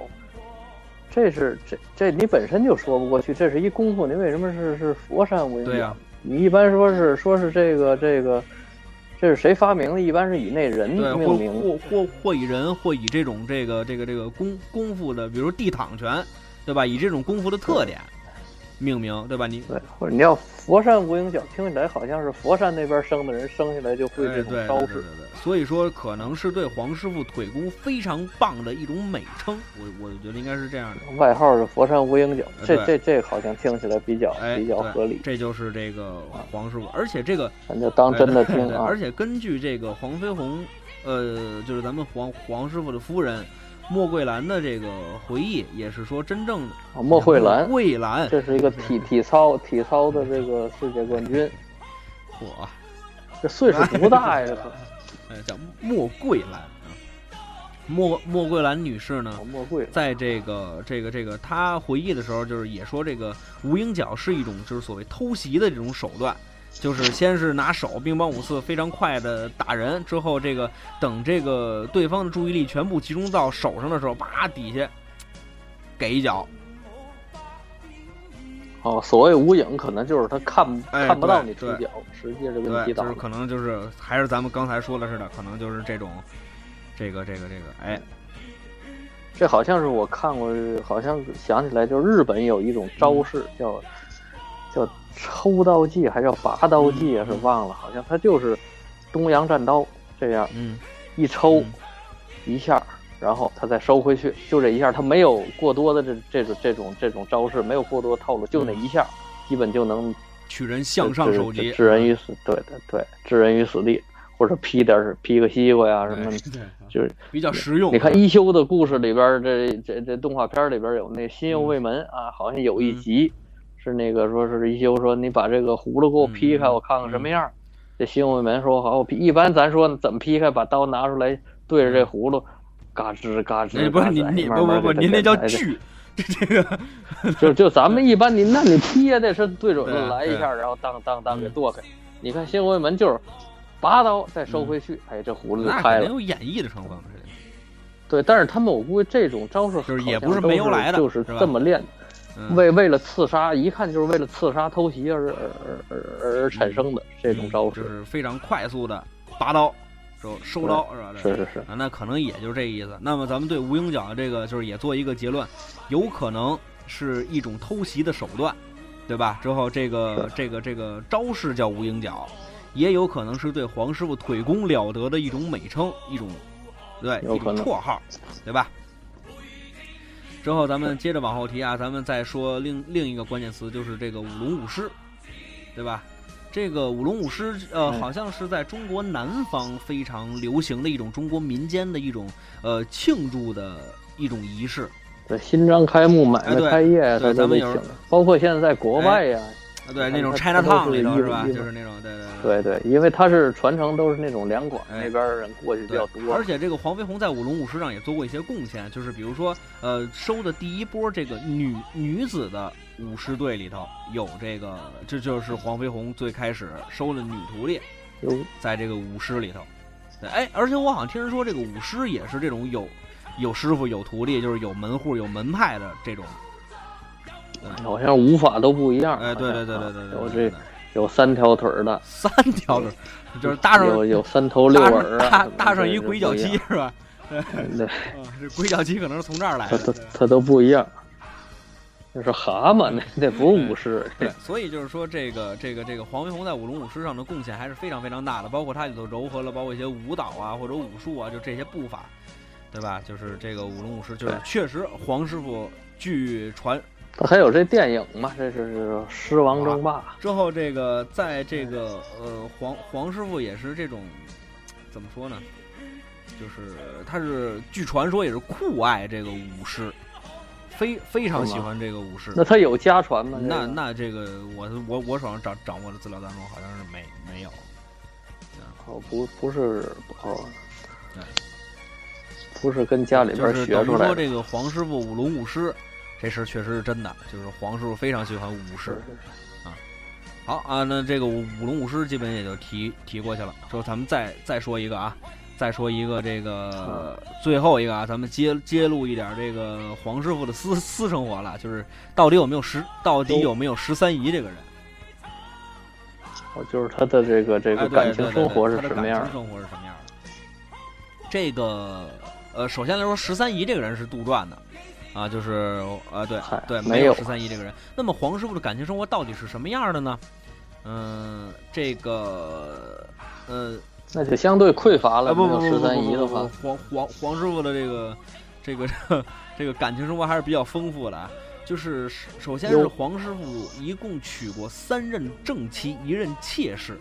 这是这这你本身就说不过去，这是一功夫，您为什么是是佛山无影脚？对呀，你一般说是说是这个这个，这是谁发明的？一般是以那人命名，或或或以人，或以这种这个这个这个功功夫的，比如地躺拳，对吧？以这种功夫的特点。命名对吧？你对，或者你要佛山无影脚，听起来好像是佛山那边生的人生下来就会这种招式，对对对。所以说可能是对黄师傅腿功非常棒的一种美称，我我觉得应该是这样的。外号是佛山无影脚，这这这好像听起来比较比较合理。这就是这个黄师傅，而且这个咱就当真的听啊。而且根据这个黄飞鸿，呃，就是咱们黄黄师傅的夫人。莫桂兰的这个回忆也是说，真正的。莫桂兰，桂兰，这是一个体体操体操的这个世界冠军。嚯，这岁数不大呀，这。哎，叫莫桂兰啊。莫莫桂兰女士呢，莫桂，在这个这个这个她回忆的时候，就是也说这个无影脚是一种就是所谓偷袭的这种手段。就是先是拿手兵帮五四非常快的打人，之后这个等这个对方的注意力全部集中到手上的时候，啪底下给一脚。哦，所谓无影，可能就是他看看不到你出脚，实际这个对，就是可能就是还是咱们刚才说的似的，可能就是这种这个这个这个，哎，这好像是我看过，好像想起来，就是日本有一种招式叫叫。抽刀计还是叫拔刀计啊？是忘了，好像他就是东洋战刀这样，嗯，一抽一下，然后他再收回去，就这一下，他没有过多的这这种这种这种招式，没有过多套路，就那一下，基本就能取人向上置人于死。对对对，置人于死地，或者劈点劈个西瓜呀什么，就是比较实用。你看一休的故事里边，这这这动画片里边有那新右卫门啊，好像有一集。是那个说是一休说你把这个葫芦给我劈开，我看看什么样。这新卫门说好，我劈。一般咱说怎么劈开，把刀拿出来对着这葫芦，嘎吱嘎吱。不是你你不不不，您那叫锯。这个 就就咱们一般，你那你劈也得是对准了来一下，然后当当当给剁开。你看新卫门就是拔刀再收回去，哎，这葫芦就开了。有演绎的成分对，但是他们我估计这种招式就是也不是没由来的，就是这么练。为为了刺杀，一看就是为了刺杀偷袭而而而而而产生的这种招式，就是非常快速的拔刀收收刀是吧？是是是啊，那可能也就是这意思。那么咱们对无影脚的这个就是也做一个结论，有可能是一种偷袭的手段，对吧？之后这个这个这个招式叫无影脚，也有可能是对黄师傅腿功了得的一种美称，一种对一种绰号，对吧？之后咱们接着往后提啊，咱们再说另另一个关键词，就是这个舞龙舞狮，对吧？这个舞龙舞狮，呃，好像是在中国南方非常流行的一种中国民间的一种呃庆祝的一种仪式。对，新章开幕、买卖开业，对，咱们有，包括现在在国外呀。啊，对，那种 China Town 里头是吧？就是那种，对对对对，因为它是传承都是那种两广那边人过去比较多。而且这个黄飞鸿在舞龙舞狮上也做过一些贡献，就是比如说，呃，收的第一波这个女女子的舞狮队里头有这个，这就是黄飞鸿最开始收的女徒弟，在这个舞狮里头。对，哎，而且我好像听人说，这个舞狮也是这种有有师傅有徒弟，就是有门户有门派的这种。好像舞法都不一样。哎，对对对对对，有这有三条腿的，三条腿，就是搭上有有三头六耳搭搭上一鬼脚七是吧？对，这鬼脚七可能是从这儿来的。它它都不一样，那是蛤蟆，那那不是舞狮。对，所以就是说，这个这个这个黄飞鸿在舞龙舞狮上的贡献还是非常非常大的，包括它里头糅合了包括一些舞蹈啊或者武术啊，就这些步法，对吧？就是这个舞龙舞狮，就是确实黄师傅据传。他还有这电影嘛？这是《狮王争霸》之后，这个在这个呃黄黄师傅也是这种怎么说呢？就是他是据传说也是酷爱这个舞狮，非非常喜欢这个舞狮。那他有家传吗？那那这个我我我手上掌掌握的资料当中好像是没没有。哦，不不是哦。对。不是跟家里边就是等于学出来的。说这个黄师傅舞龙舞狮，这事儿确实是真的，就是黄师傅非常喜欢武士啊。好啊，那这个舞舞龙舞狮基本也就提提过去了。之后咱们再再说一个啊，再说一个这个最后一个啊，咱们揭揭露一点这个黄师傅的私私生活了，就是到底有没有十到底有没有十三姨这个人？哦，就是他的这个这个感情生活是什么样感情？生活是什么样的？这个呃，首先来说，十三姨这个人是杜撰的啊，就是啊，对对，没有有十三姨这个人。那么黄师傅的感情生活到底是什么样的呢？嗯、这个呃，那就相对匮乏啊了。不不十三姨的话，黄黄黄师傅的这个这个这个感情生活还是比较丰富的啊。就是首先是黄师傅一共娶过三任正妻，一任妾室。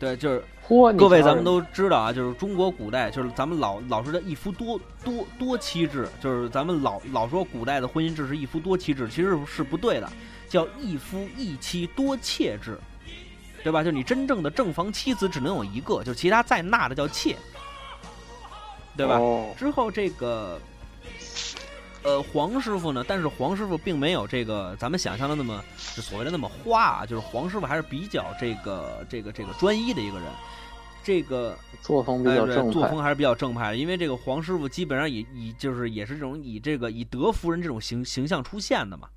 对，就是嚯，各位，咱们都知道啊，就是中国古代，就是咱们老老说的一夫多多多妻制，就是咱们老老说古代的婚姻制是一夫多妻制，其实是不对的，叫一夫一妻多妾制，对吧？就你真正的正房妻子只能有一个，就其他再纳的叫妾，对吧？哦，之后这个，呃，黄师傅呢，但是黄师傅并没有这个咱们想象的那么就所谓的那么花啊，就是黄师傅还是比较这个这个这个专一的一个人，这个作风比较正派。作风还是比较正派的，因为这个黄师傅基本上以以就是也是这种以这个以德服人这种形形象出现的嘛。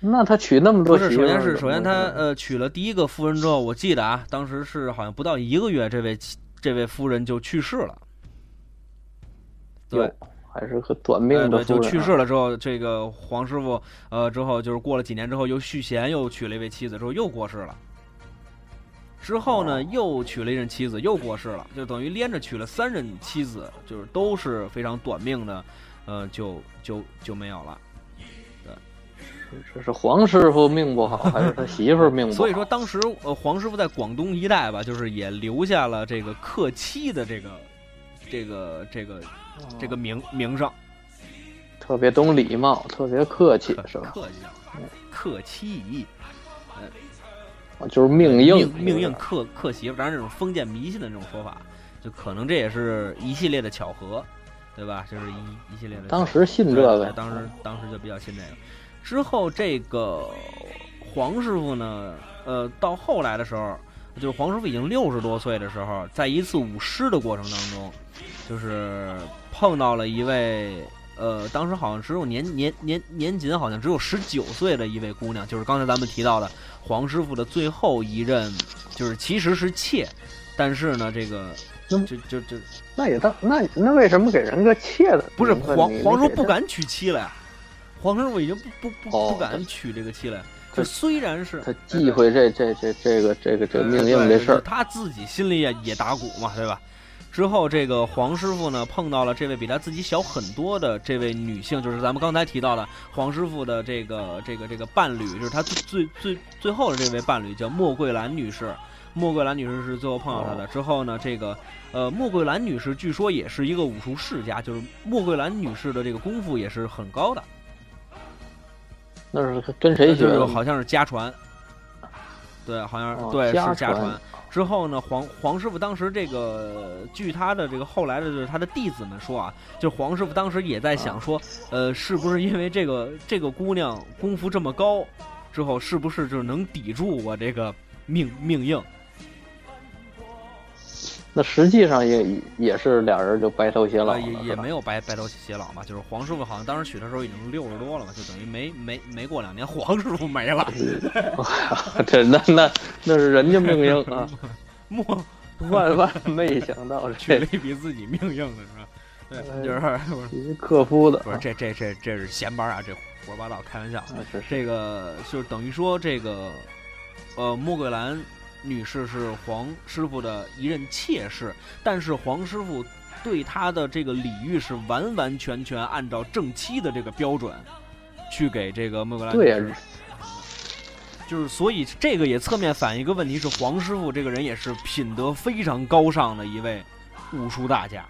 那他娶那么多不是，首先是首先他呃娶了第一个夫人之后，我记得啊，当时是好像不到一个月，这位这位夫人就去世了。对，哟还是个短命的夫就去世了之后，这个黄师傅，呃，之后就是过了几年之后，又续弦，又娶了一位妻子，之后又过世了。之后呢，哦又娶了一任妻子，又过世了，就等于连着娶了三任妻子，就是都是非常短命的，呃，就就就没有了。这是黄师傅命不好，还是他媳妇儿命不好？所以说，当时呃，黄师傅在广东一带吧，就是也留下了这个克妻的这个这个这个这个名名声。特别懂礼貌，特别客气，是吧？客气，克妻仪。啊就是命硬，命命硬克克媳妇，当然这种封建迷信的这种说法，就可能这也是一系列的巧合，对吧？就是一一系列的。当时信这个当时当时就比较信这个。之后这个黄师傅呢，呃，到后来的时候，就是黄师傅已经六十多岁的时候，在一次舞狮的过程当中，就是碰到了一位。呃，当时好像只有年年年年仅好像只有十九岁的一位姑娘，就是刚才咱们提到的黄师傅的最后一任，就是其实是妾，但是呢，这个就就就那也当那那为什么给人个妾的？不是黄黄叔不敢娶妻了呀，黄师傅已经不不不不敢娶这个妻了。这虽然是他忌讳这这这这个这个这命硬这事儿，他自己心里也也打鼓嘛，对吧？之后，这个黄师傅呢碰到了这位比他自己小很多的这位女性，就是咱们刚才提到的黄师傅的这个这个这个伴侣，就是他最最最最后的这位伴侣叫莫桂兰女士。莫桂兰女士是最后碰到他的。之后呢，这个呃莫桂兰女士据说也是一个武术世家，就是莫桂兰女士的这个功夫也是很高的。那是跟谁学的？就是好像是家传，对，好像对是家传之后呢，黄黄师傅当时这个，据他的这个后来的就是他的弟子们说啊，就黄师傅当时也在想说，呃，是不是因为这个这个姑娘功夫这么高，之后是不是就能抵住我这个命命硬？那实际上也也是俩人就白头偕老呃，了，也也没有白白头偕老嘛，就是黄师傅好像当时娶的时候已经六十多了嘛，就等于没没没过两年，黄师傅没了。这那那那是人家命硬啊，莫万万没想到 这娶了一比自己命硬的是吧？对，就是一克夫的，不是这这这这是闲班啊，这胡说八道，开玩笑。啊这个就是等于说这个，呃，莫桂兰女士是黄师傅的一任妾室，但是黄师傅对她的这个礼遇是完完全全按照正妻的这个标准去给这个莫格兰女对呀。就是，所以这个也侧面反映一个问题是，黄师傅这个人也是品德非常高尚的一位武术大家。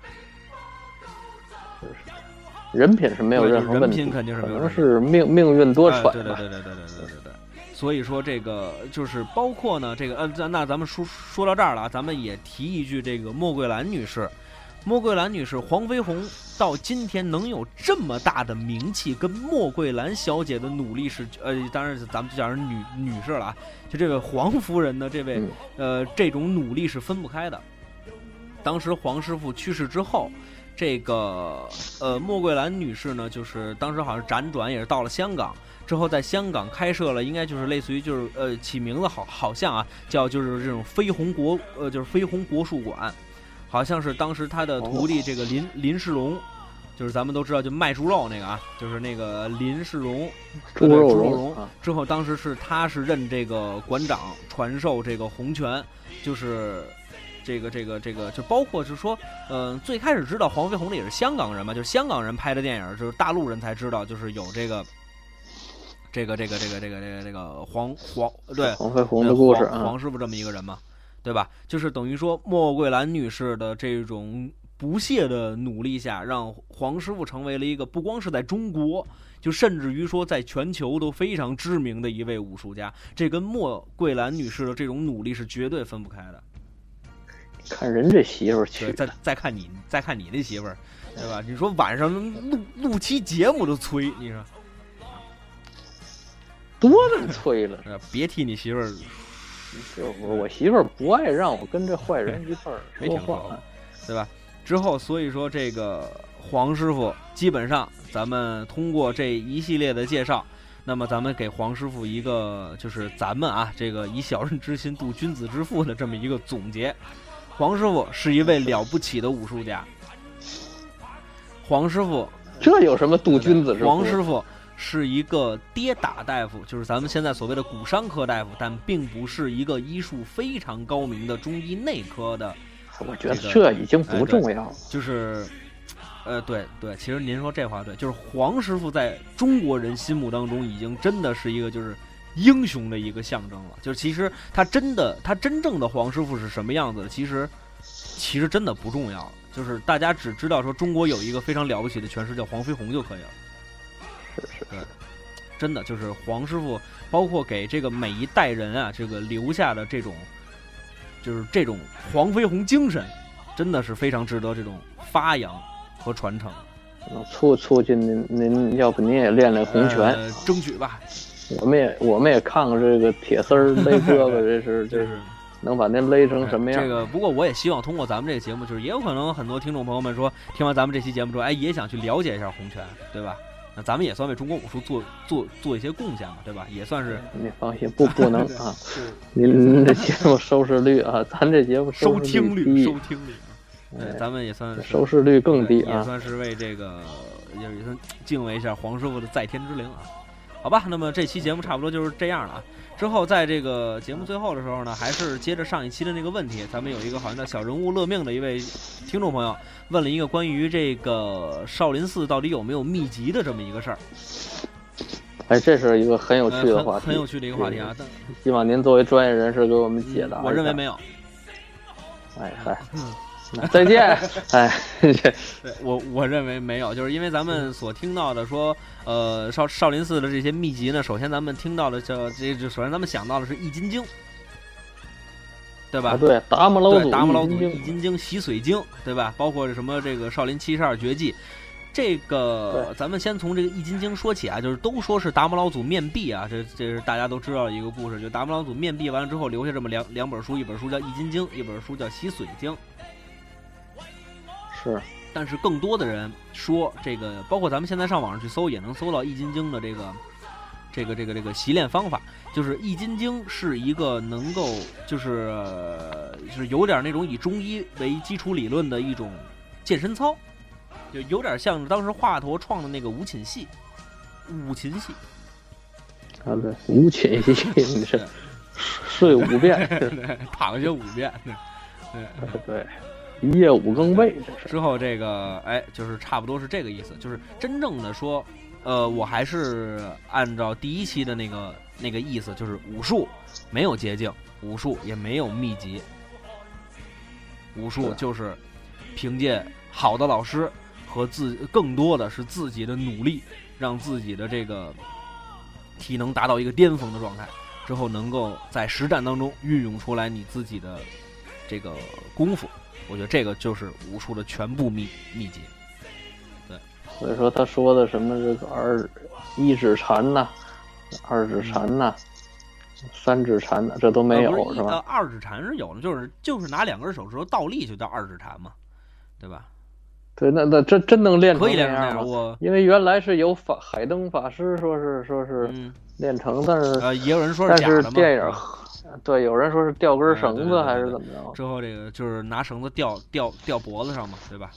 人品是没有任何问题，人品肯定是可没有是命命运多舛哎对。对对对对对对对。所以说这个就是包括呢，这个呃，那那咱们说说到这儿了啊，咱们也提一句，这个莫桂兰女士，莫桂兰女士黄飞鸿到今天能有这么大的名气，跟莫桂兰小姐的努力是呃，当然咱们就讲是女女士了啊，就这位黄夫人的这位嗯呃这种努力是分不开的。当时黄师傅去世之后，这个呃莫桂兰女士呢，就是当时好像辗转也是到了香港，之后在香港开设了，应该就是类似于就是呃起名字好好像啊叫就是这种飞鸿国呃就是飞鸿国术馆，好像是当时他的徒弟这个林林世荣。就是咱们都知道，就卖猪肉那个啊，就是那个林世荣，猪肉猪肉蓉啊，之后，当时是他是任这个馆长，传授这个洪拳，就是这个这个这个，就包括就是说，嗯、最开始知道黄飞鸿的也是香港人嘛，就是香港人拍的电影，就是大陆人才知道，就是有这个这个这个这个这个这个这个黄黄对黄飞鸿的故事黄啊，黄师傅这么一个人嘛，对吧？就是等于说莫桂兰女士的这种不懈的努力下，让黄师傅成为了一个不光是在中国，就甚至于说在全球都非常知名的一位武术家。这跟莫桂兰女士的这种努力是绝对分不开的。看人这媳妇儿对，娶，再再看你，再看你那媳妇儿，对吧？你说晚上录录期节目都催，你说多能催了。别提你媳妇儿就我我媳妇儿不爱让我跟这坏人一块儿没说话对吧？之后，所以说这个黄师傅基本上，咱们通过这一系列的介绍，那么咱们给黄师傅一个就是咱们啊这个以小人之心度君子之腹的这么一个总结。黄师傅是一位了不起的武术家。黄师傅这有什么度君子之腹？黄师傅是一个跌打大夫，就是咱们现在所谓的骨伤科大夫，但并不是一个医术非常高明的中医内科的，我觉得这已经不重要了。就是，呃，对对，其实您说这话对，就是黄师傅在中国人心目当中已经真的是一个就是英雄的一个象征了。就是其实他真的他真正的黄师傅是什么样子的，其实其实真的不重要，就是大家只知道说中国有一个非常了不起的拳师叫黄飞鸿就可以了。是是对，真的就是黄师傅，包括给这个每一代人啊，这个留下的这种，就是这种黄飞鸿精神，真的是非常值得这种发扬和传承。嗯促促进您您，要不您也练练红拳？呃，争取吧，我们也我们也看看这个铁丝儿勒胳膊，这是这就是能把您勒成什么样？这个，不过我也希望通过咱们这个节目，就是也有可能很多听众朋友们说，听完咱们这期节目之后，哎，也想去了解一下洪拳，对吧？那咱们也算为中国武术做做做一些贡献嘛，对吧？也算是你放心，不不能 啊！您您这节目收视率啊，咱这节目收视听率，收，听率。对，哎咱们也算收视率更低啊。也算是为这个也也算敬畏一下黄师傅的在天之灵啊。好吧，那么这期节目差不多就是这样了啊。之后在这个节目最后的时候呢，还是接着上一期的那个问题，咱们有一个好像叫小人物乐命的一位听众朋友问了一个关于这个少林寺到底有没有秘籍的这么一个事儿，哎，这是一个很有呃趣的话题，很很有趣的一个话题啊。但希望您作为专业人士给我们解答、嗯我认为没。有，哎嗨，那 再见。哎，我我认为没有，就是因为咱们所听到的说，呃，少少林寺的这些秘籍呢，首先咱们听到的叫这这，首先咱们想到的是《易筋经》，对吧？啊对，达摩老对，祖达摩老祖《易筋经易筋经》《洗髓经》，对吧？包括什么这个少林七十二绝技，这个咱们先从这个《易筋经》说起啊，就是都说是达摩老祖面壁啊，这这是大家都知道的一个故事，就达摩老祖面壁完了之后留下这么两两本书，一本书叫《易筋经》，一本书叫《洗髓经》。是但是更多的人说，这个包括咱们现在上网上去搜，也能搜到《易筋经》的这个这个这个这个习练方法。就是《易筋经》是一个能够就是就是有点那种以中医为基础理论的一种健身操，就有点像当时华佗创的那个五禽戏，五禽戏。啊，对，五寝戏，你这睡五遍，躺下五遍。对对。对，一夜五更背，这是。之后这个哎，就是差不多是这个意思，就是真正的说，呃，我还是按照第一期的那个那个意思，就是武术没有捷径，武术也没有秘籍，武术就是凭借好的老师和自更多的是自己的努力，让自己的这个体能达到一个巅峰的状态，之后能够在实战当中运用出来你自己的这个功夫。我觉得这个就是武术的全部秘秘籍。所以说他说的什么这个二一指禅呐、二指禅呐、三指禅呐，这都没有、是吧呃吧？二指禅是有的，就是就是拿两根手指头倒立就叫二指禅嘛，对吧？对，那那真真能练成那样。我因为原来是有法海灯法师说是说是嗯练成，但是呃，也有人说但是假的嘛。电影嗯对有人说是掉根绳子还是怎么着？之后这个就是拿绳子吊吊吊脖子上嘛，对吧？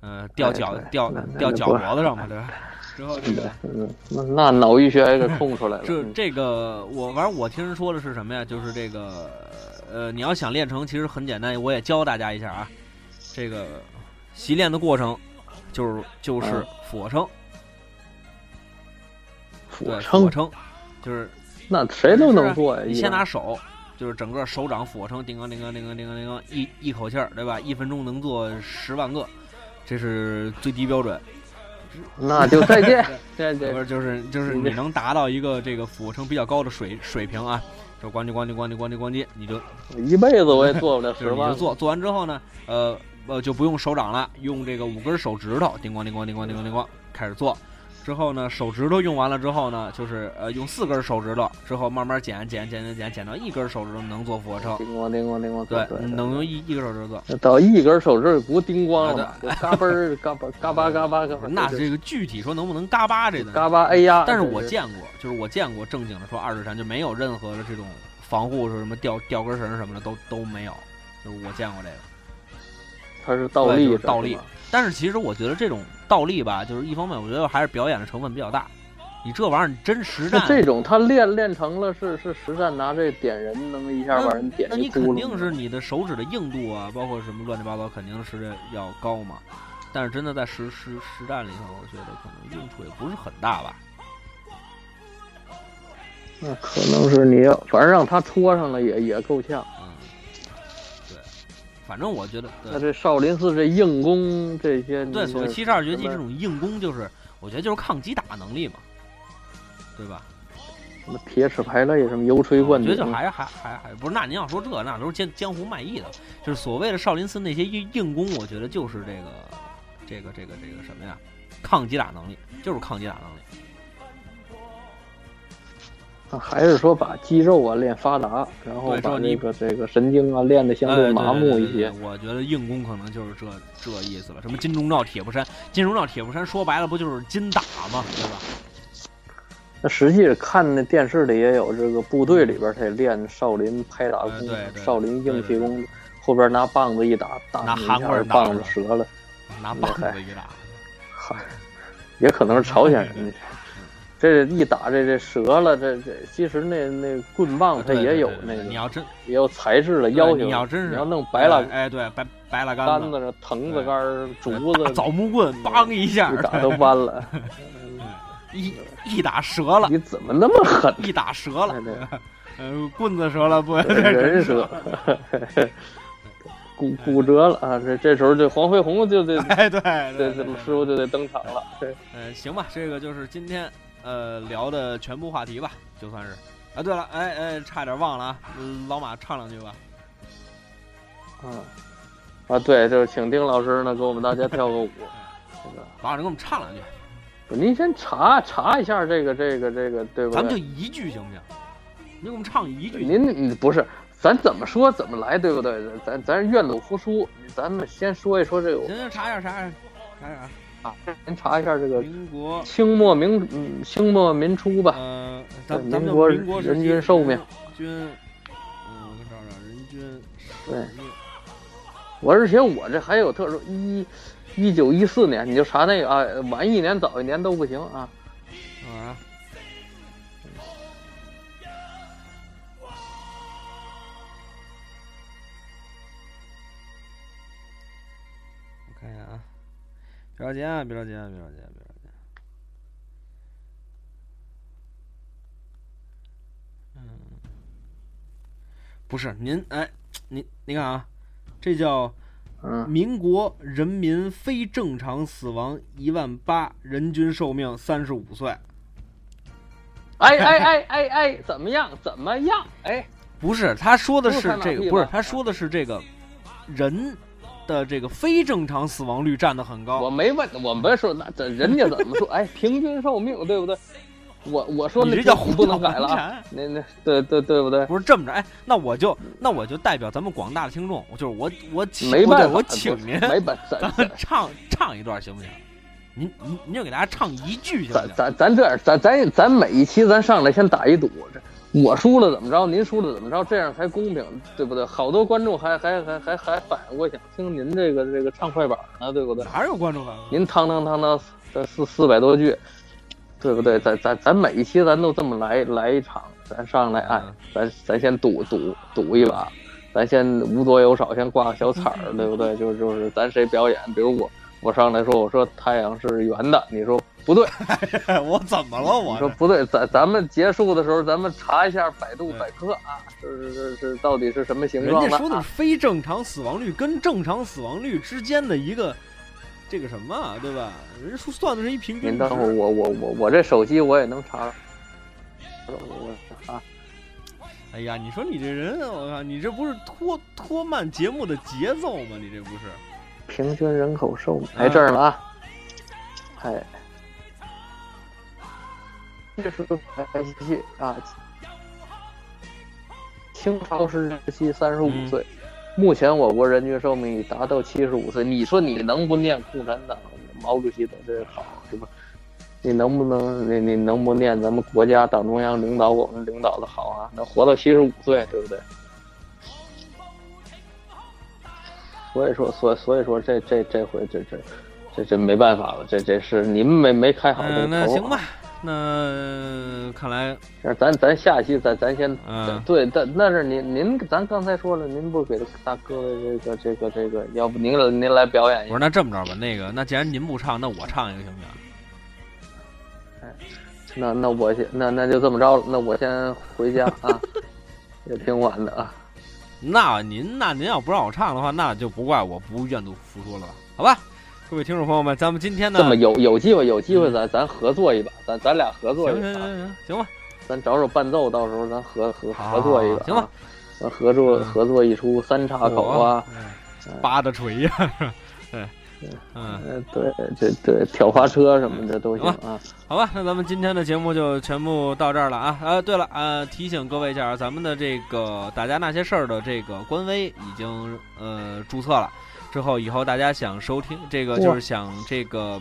呃，吊脚吊吊脚脖子上嘛，对吧？之后这个嗯，那那脑溢血也给空出来了。嗯这这个我反正我听人说的是什么呀？就是这个呃，你要想练成，其实很简单，我也教大家一下啊。这个习练的过程就是就是嗯俯卧撑，对，俯卧，撑就是那谁都能做呀。你先拿手，就是整个手掌俯卧撑，叮当叮当叮当叮当叮当，一一口气儿，对吧？一分钟能做十万个，这是最低标准。那就再见，再不。是，就是就是你能达到一个这个俯卧撑比较高的水水平啊，就咣叽咣叽咣叽咣叽咣叽，你就一辈子我也做不了十万就你就。做做完之后呢，呃呃就不用手掌了，用这个五根手指头，叮咣叮咣叮咣叮咣叮咣开始做。之后呢，手指头用完了之后呢，就是呃用四根手指头，之后慢慢减减减减减减到一根手指头能做俯卧撑。叮咣叮咣叮咣，对，能用一一根手指头做。到一根手指头不叮咣了嘎嘣儿 嘎嘣嘎巴嘎巴嘎巴。那这个具体说能不能嘎巴这个？嘎巴哎呀！但是我见过，就是我见过正经的说二指禅就没有任何的这种防护，说什么吊吊根绳什么的都都没有，就是我见过这个。它是倒立倒立但是其实我觉得这种倒立吧，就是一方面我觉得还是表演的成分比较大。你这玩意儿你真实战，这种他练练成了，是是实战拿这点人，能一下把人点那你肯定是你的手指的硬度啊，包括什么乱七八糟，肯定是要高嘛。但是真的在实实实战里头，我觉得可能用处也不是很大吧。那可能是你要，反正让他戳上了也也够呛。反正我觉得，那这少林寺这硬功这些，对，所谓七十二绝技这种硬功，就是我觉得就是抗击打能力嘛，对吧？什么铁齿排类，什么油锤我灌顶觉得就，还还还还不是。那您要说这，那都是江江湖卖艺的，就是所谓的少林寺那些硬硬功，我觉得就是这个这个这个这个什么呀，抗击打能力，就是抗击打能力。那还是说把肌肉啊练发达，然后把对之后你个这个神经啊练得相对哎麻木一些。对对对对我觉得硬功可能就是这这意思了。什么金钟罩铁布衫，金钟罩铁布衫说白了不就是金打吗，对吧？那实际看那电视里也有这个部队里边，他也练少林拍打功少林硬气功，后边拿棒子一打，打拿一下韩国人棒子折了，拿棒子一打，嗨，也可能是朝鲜 人。这一打这这折了，这这其实那那棍棒它也有那个你要真也有材质的要求。你要真是你要弄白蜡哎，对，白白蜡杆杆子、这藤子杆、竹子，枣木棍，梆一下一，打都弯了。一一打折了，你怎么那么狠？一打折了对对，呃，棍子折了，不，人 折，骨骨折了啊！这这时候这黄飞鸿就得哎，对这师傅就得登场了。对，呃，行吧，这个就是今天呃聊的全部话题吧，就算是。啊，对了，哎哎，差点忘了啊，嗯老马唱两句吧。啊啊，对，就是请丁老师呢给我们大家跳个舞。这个，老师，给我们唱两句，不您先查查一下这个这个这个，对吧咱们就？一句行不行？您给我们唱一句。您你不是，咱怎么说怎么来，对不对？咱咱是愿赌服输，咱们先说一说这个行行，查一下，查一下，查一下您查一下这个民国，清末明嗯清末民初吧。呃，咱咱们民国人均寿命，均，嗯，我跟找找人均寿对。我而且我这还有特殊，一一九一四年，你就查那个啊，晚一年早一年都不行啊。啊，别着急啊，别着急啊，别着急啊，别着急啊。嗯，不是您，哎，您您看啊，这叫嗯，民国人民非正常死亡一万八，人均寿命三十五岁。哎哎哎哎哎，怎么样？怎么样？哎，不是，他说的是这个，不是他说的是这个人的这个非正常死亡率占的很高。我没问，我没说那这人家怎么说？哎，平均寿命对不对？我我说那你这叫不能改了那那对对对不对？不是这么着，哎，那我就那我就代表咱们广大的听众，我就是我我请没办法，我请您，没办法，咱们唱唱一段行不行？您您您就给大家唱一句行不咱行？咱咱这样，咱咱咱每一期咱上来先打一赌，这我输了怎么着，您输了怎么着，这样才公平，对不对？好多观众还还还还还反应过想听您这个这个唱快板呢，对不对？哪有观众啊？您堂堂堂堂四四四百多句，对不对？咱咱咱每一期咱都这么来来一场，咱上来哎嗯，咱咱先赌赌赌一把，咱先无多有少，先挂个小彩儿，对不对？就是就是咱谁表演，比如我我上来说我说太阳是圆的，你说不对，我怎么了？我说不对，咱咱们结束的时候咱们查一下百度百科啊，是是是到底是什么形状的人家说的是啊？非正常死亡率跟正常死亡率之间的一个这个什么啊，对吧？人家说算的是一平均值。您等会儿，我我我我这手机我也能查，我我啊。哎呀，你说你这人，我靠，你这不是拖拖慢节目的节奏吗？你这不是？平均人口寿命，啊哎，这儿了啊，哎，这是个排期啊，清朝时期三十五嗯岁，目前我国人均寿命已达到七十五岁。你说你能不念共产党毛主席的这好是吧？你能不能你你能不念咱们国家党中央领导我们领导的好啊？能活到七十五岁，对不对？所以说，所所以说这这这回这这这这没办法了，这这是你们没没开好这嗯、个头、啊那行吧，，那看来这咱咱下期咱咱先、嗯对，但那是您您咱刚才说了，您不给大哥这个这个这个，要不您来您来表演一下我说？那这么着吧，那个那既然您不唱，那我唱一个行不行？哎那那我先那那就这么着了，那我先回家啊，也挺晚的啊。那您那您要不让我唱的话，那就不怪我不愿赌服输了吧？好吧，各位听众朋友们，咱们今天呢，这么有有机会有机会咱咱合作一把，咱咱俩合作行一把啊，行行行行吧，咱找找伴奏，到时候咱合合合作一个，行吧？咱合作嗯合作一出三岔口啊，嗯，八的锤呀，对，嗯。呃，对，这对挑花车什么的都行啊。好吧，那咱们今天的节目就全部到这儿了啊！啊，对了，啊，提醒各位一下，咱们的这个大家那些事儿的这个官微已经呃注册了，之后以后大家想收听这个，就是想这个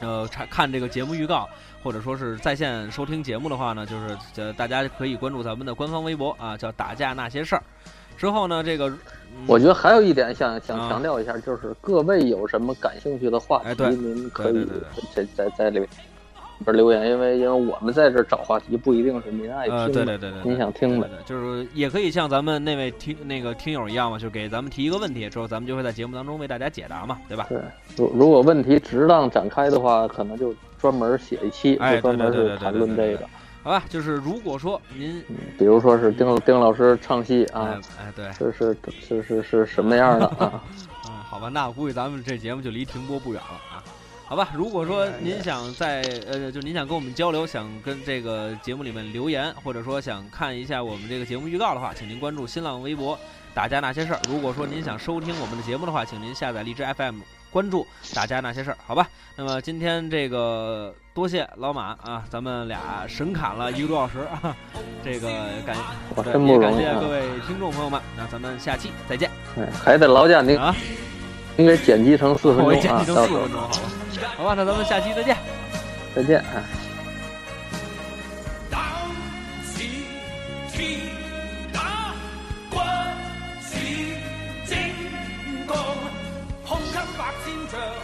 呃查看这个节目预告，或者说是在线收听节目的话呢，就是呃大家可以关注咱们的官方微博啊，叫“打架那些事儿”。之后呢，这个、嗯我觉得还有一点想想啊。强调一下，就是各位有什么感兴趣的话题，哎对您可以在在在里边留言，因为因为我们在这儿找话题，不一定是您爱听的，呃，对对对对，对您想听的对。对，就是也可以像咱们那位听那个听友一样嘛，就给咱们提一个问题，之后咱们就会在节目当中为大家解答嘛，对吧？对，如如果问题值当展开的话，可能就专门写一期，哎就专门是谈论这个。好吧，就是如果说您，嗯，比如说是丁丁老师唱戏哎啊，哎对，是是是是是什么样的啊？嗯，好吧，那我估计咱们这节目就离停播不远了啊。好吧，如果说您想在呃，就您想跟我们交流，想跟这个节目里面留言，或者说想看一下我们这个节目预告的话，请您关注新浪微博“大家那些事儿”。如果说您想收听我们的节目的话，请您下载荔枝 FM，关注“大家那些事儿”，好吧？那么今天这个多谢老马啊，咱们俩神侃了一个多小时啊，这个感也感容易啊！谢各位听众朋友们，那咱们下期再见哎还得劳驾您，啊！您给剪辑成四分钟啊我剪辑，成到时候四分钟，好吧？好吧，那咱们下期再见。再见。哎膽似鐵打，骨似精鋼，胸襟百千丈，眼光萬里長。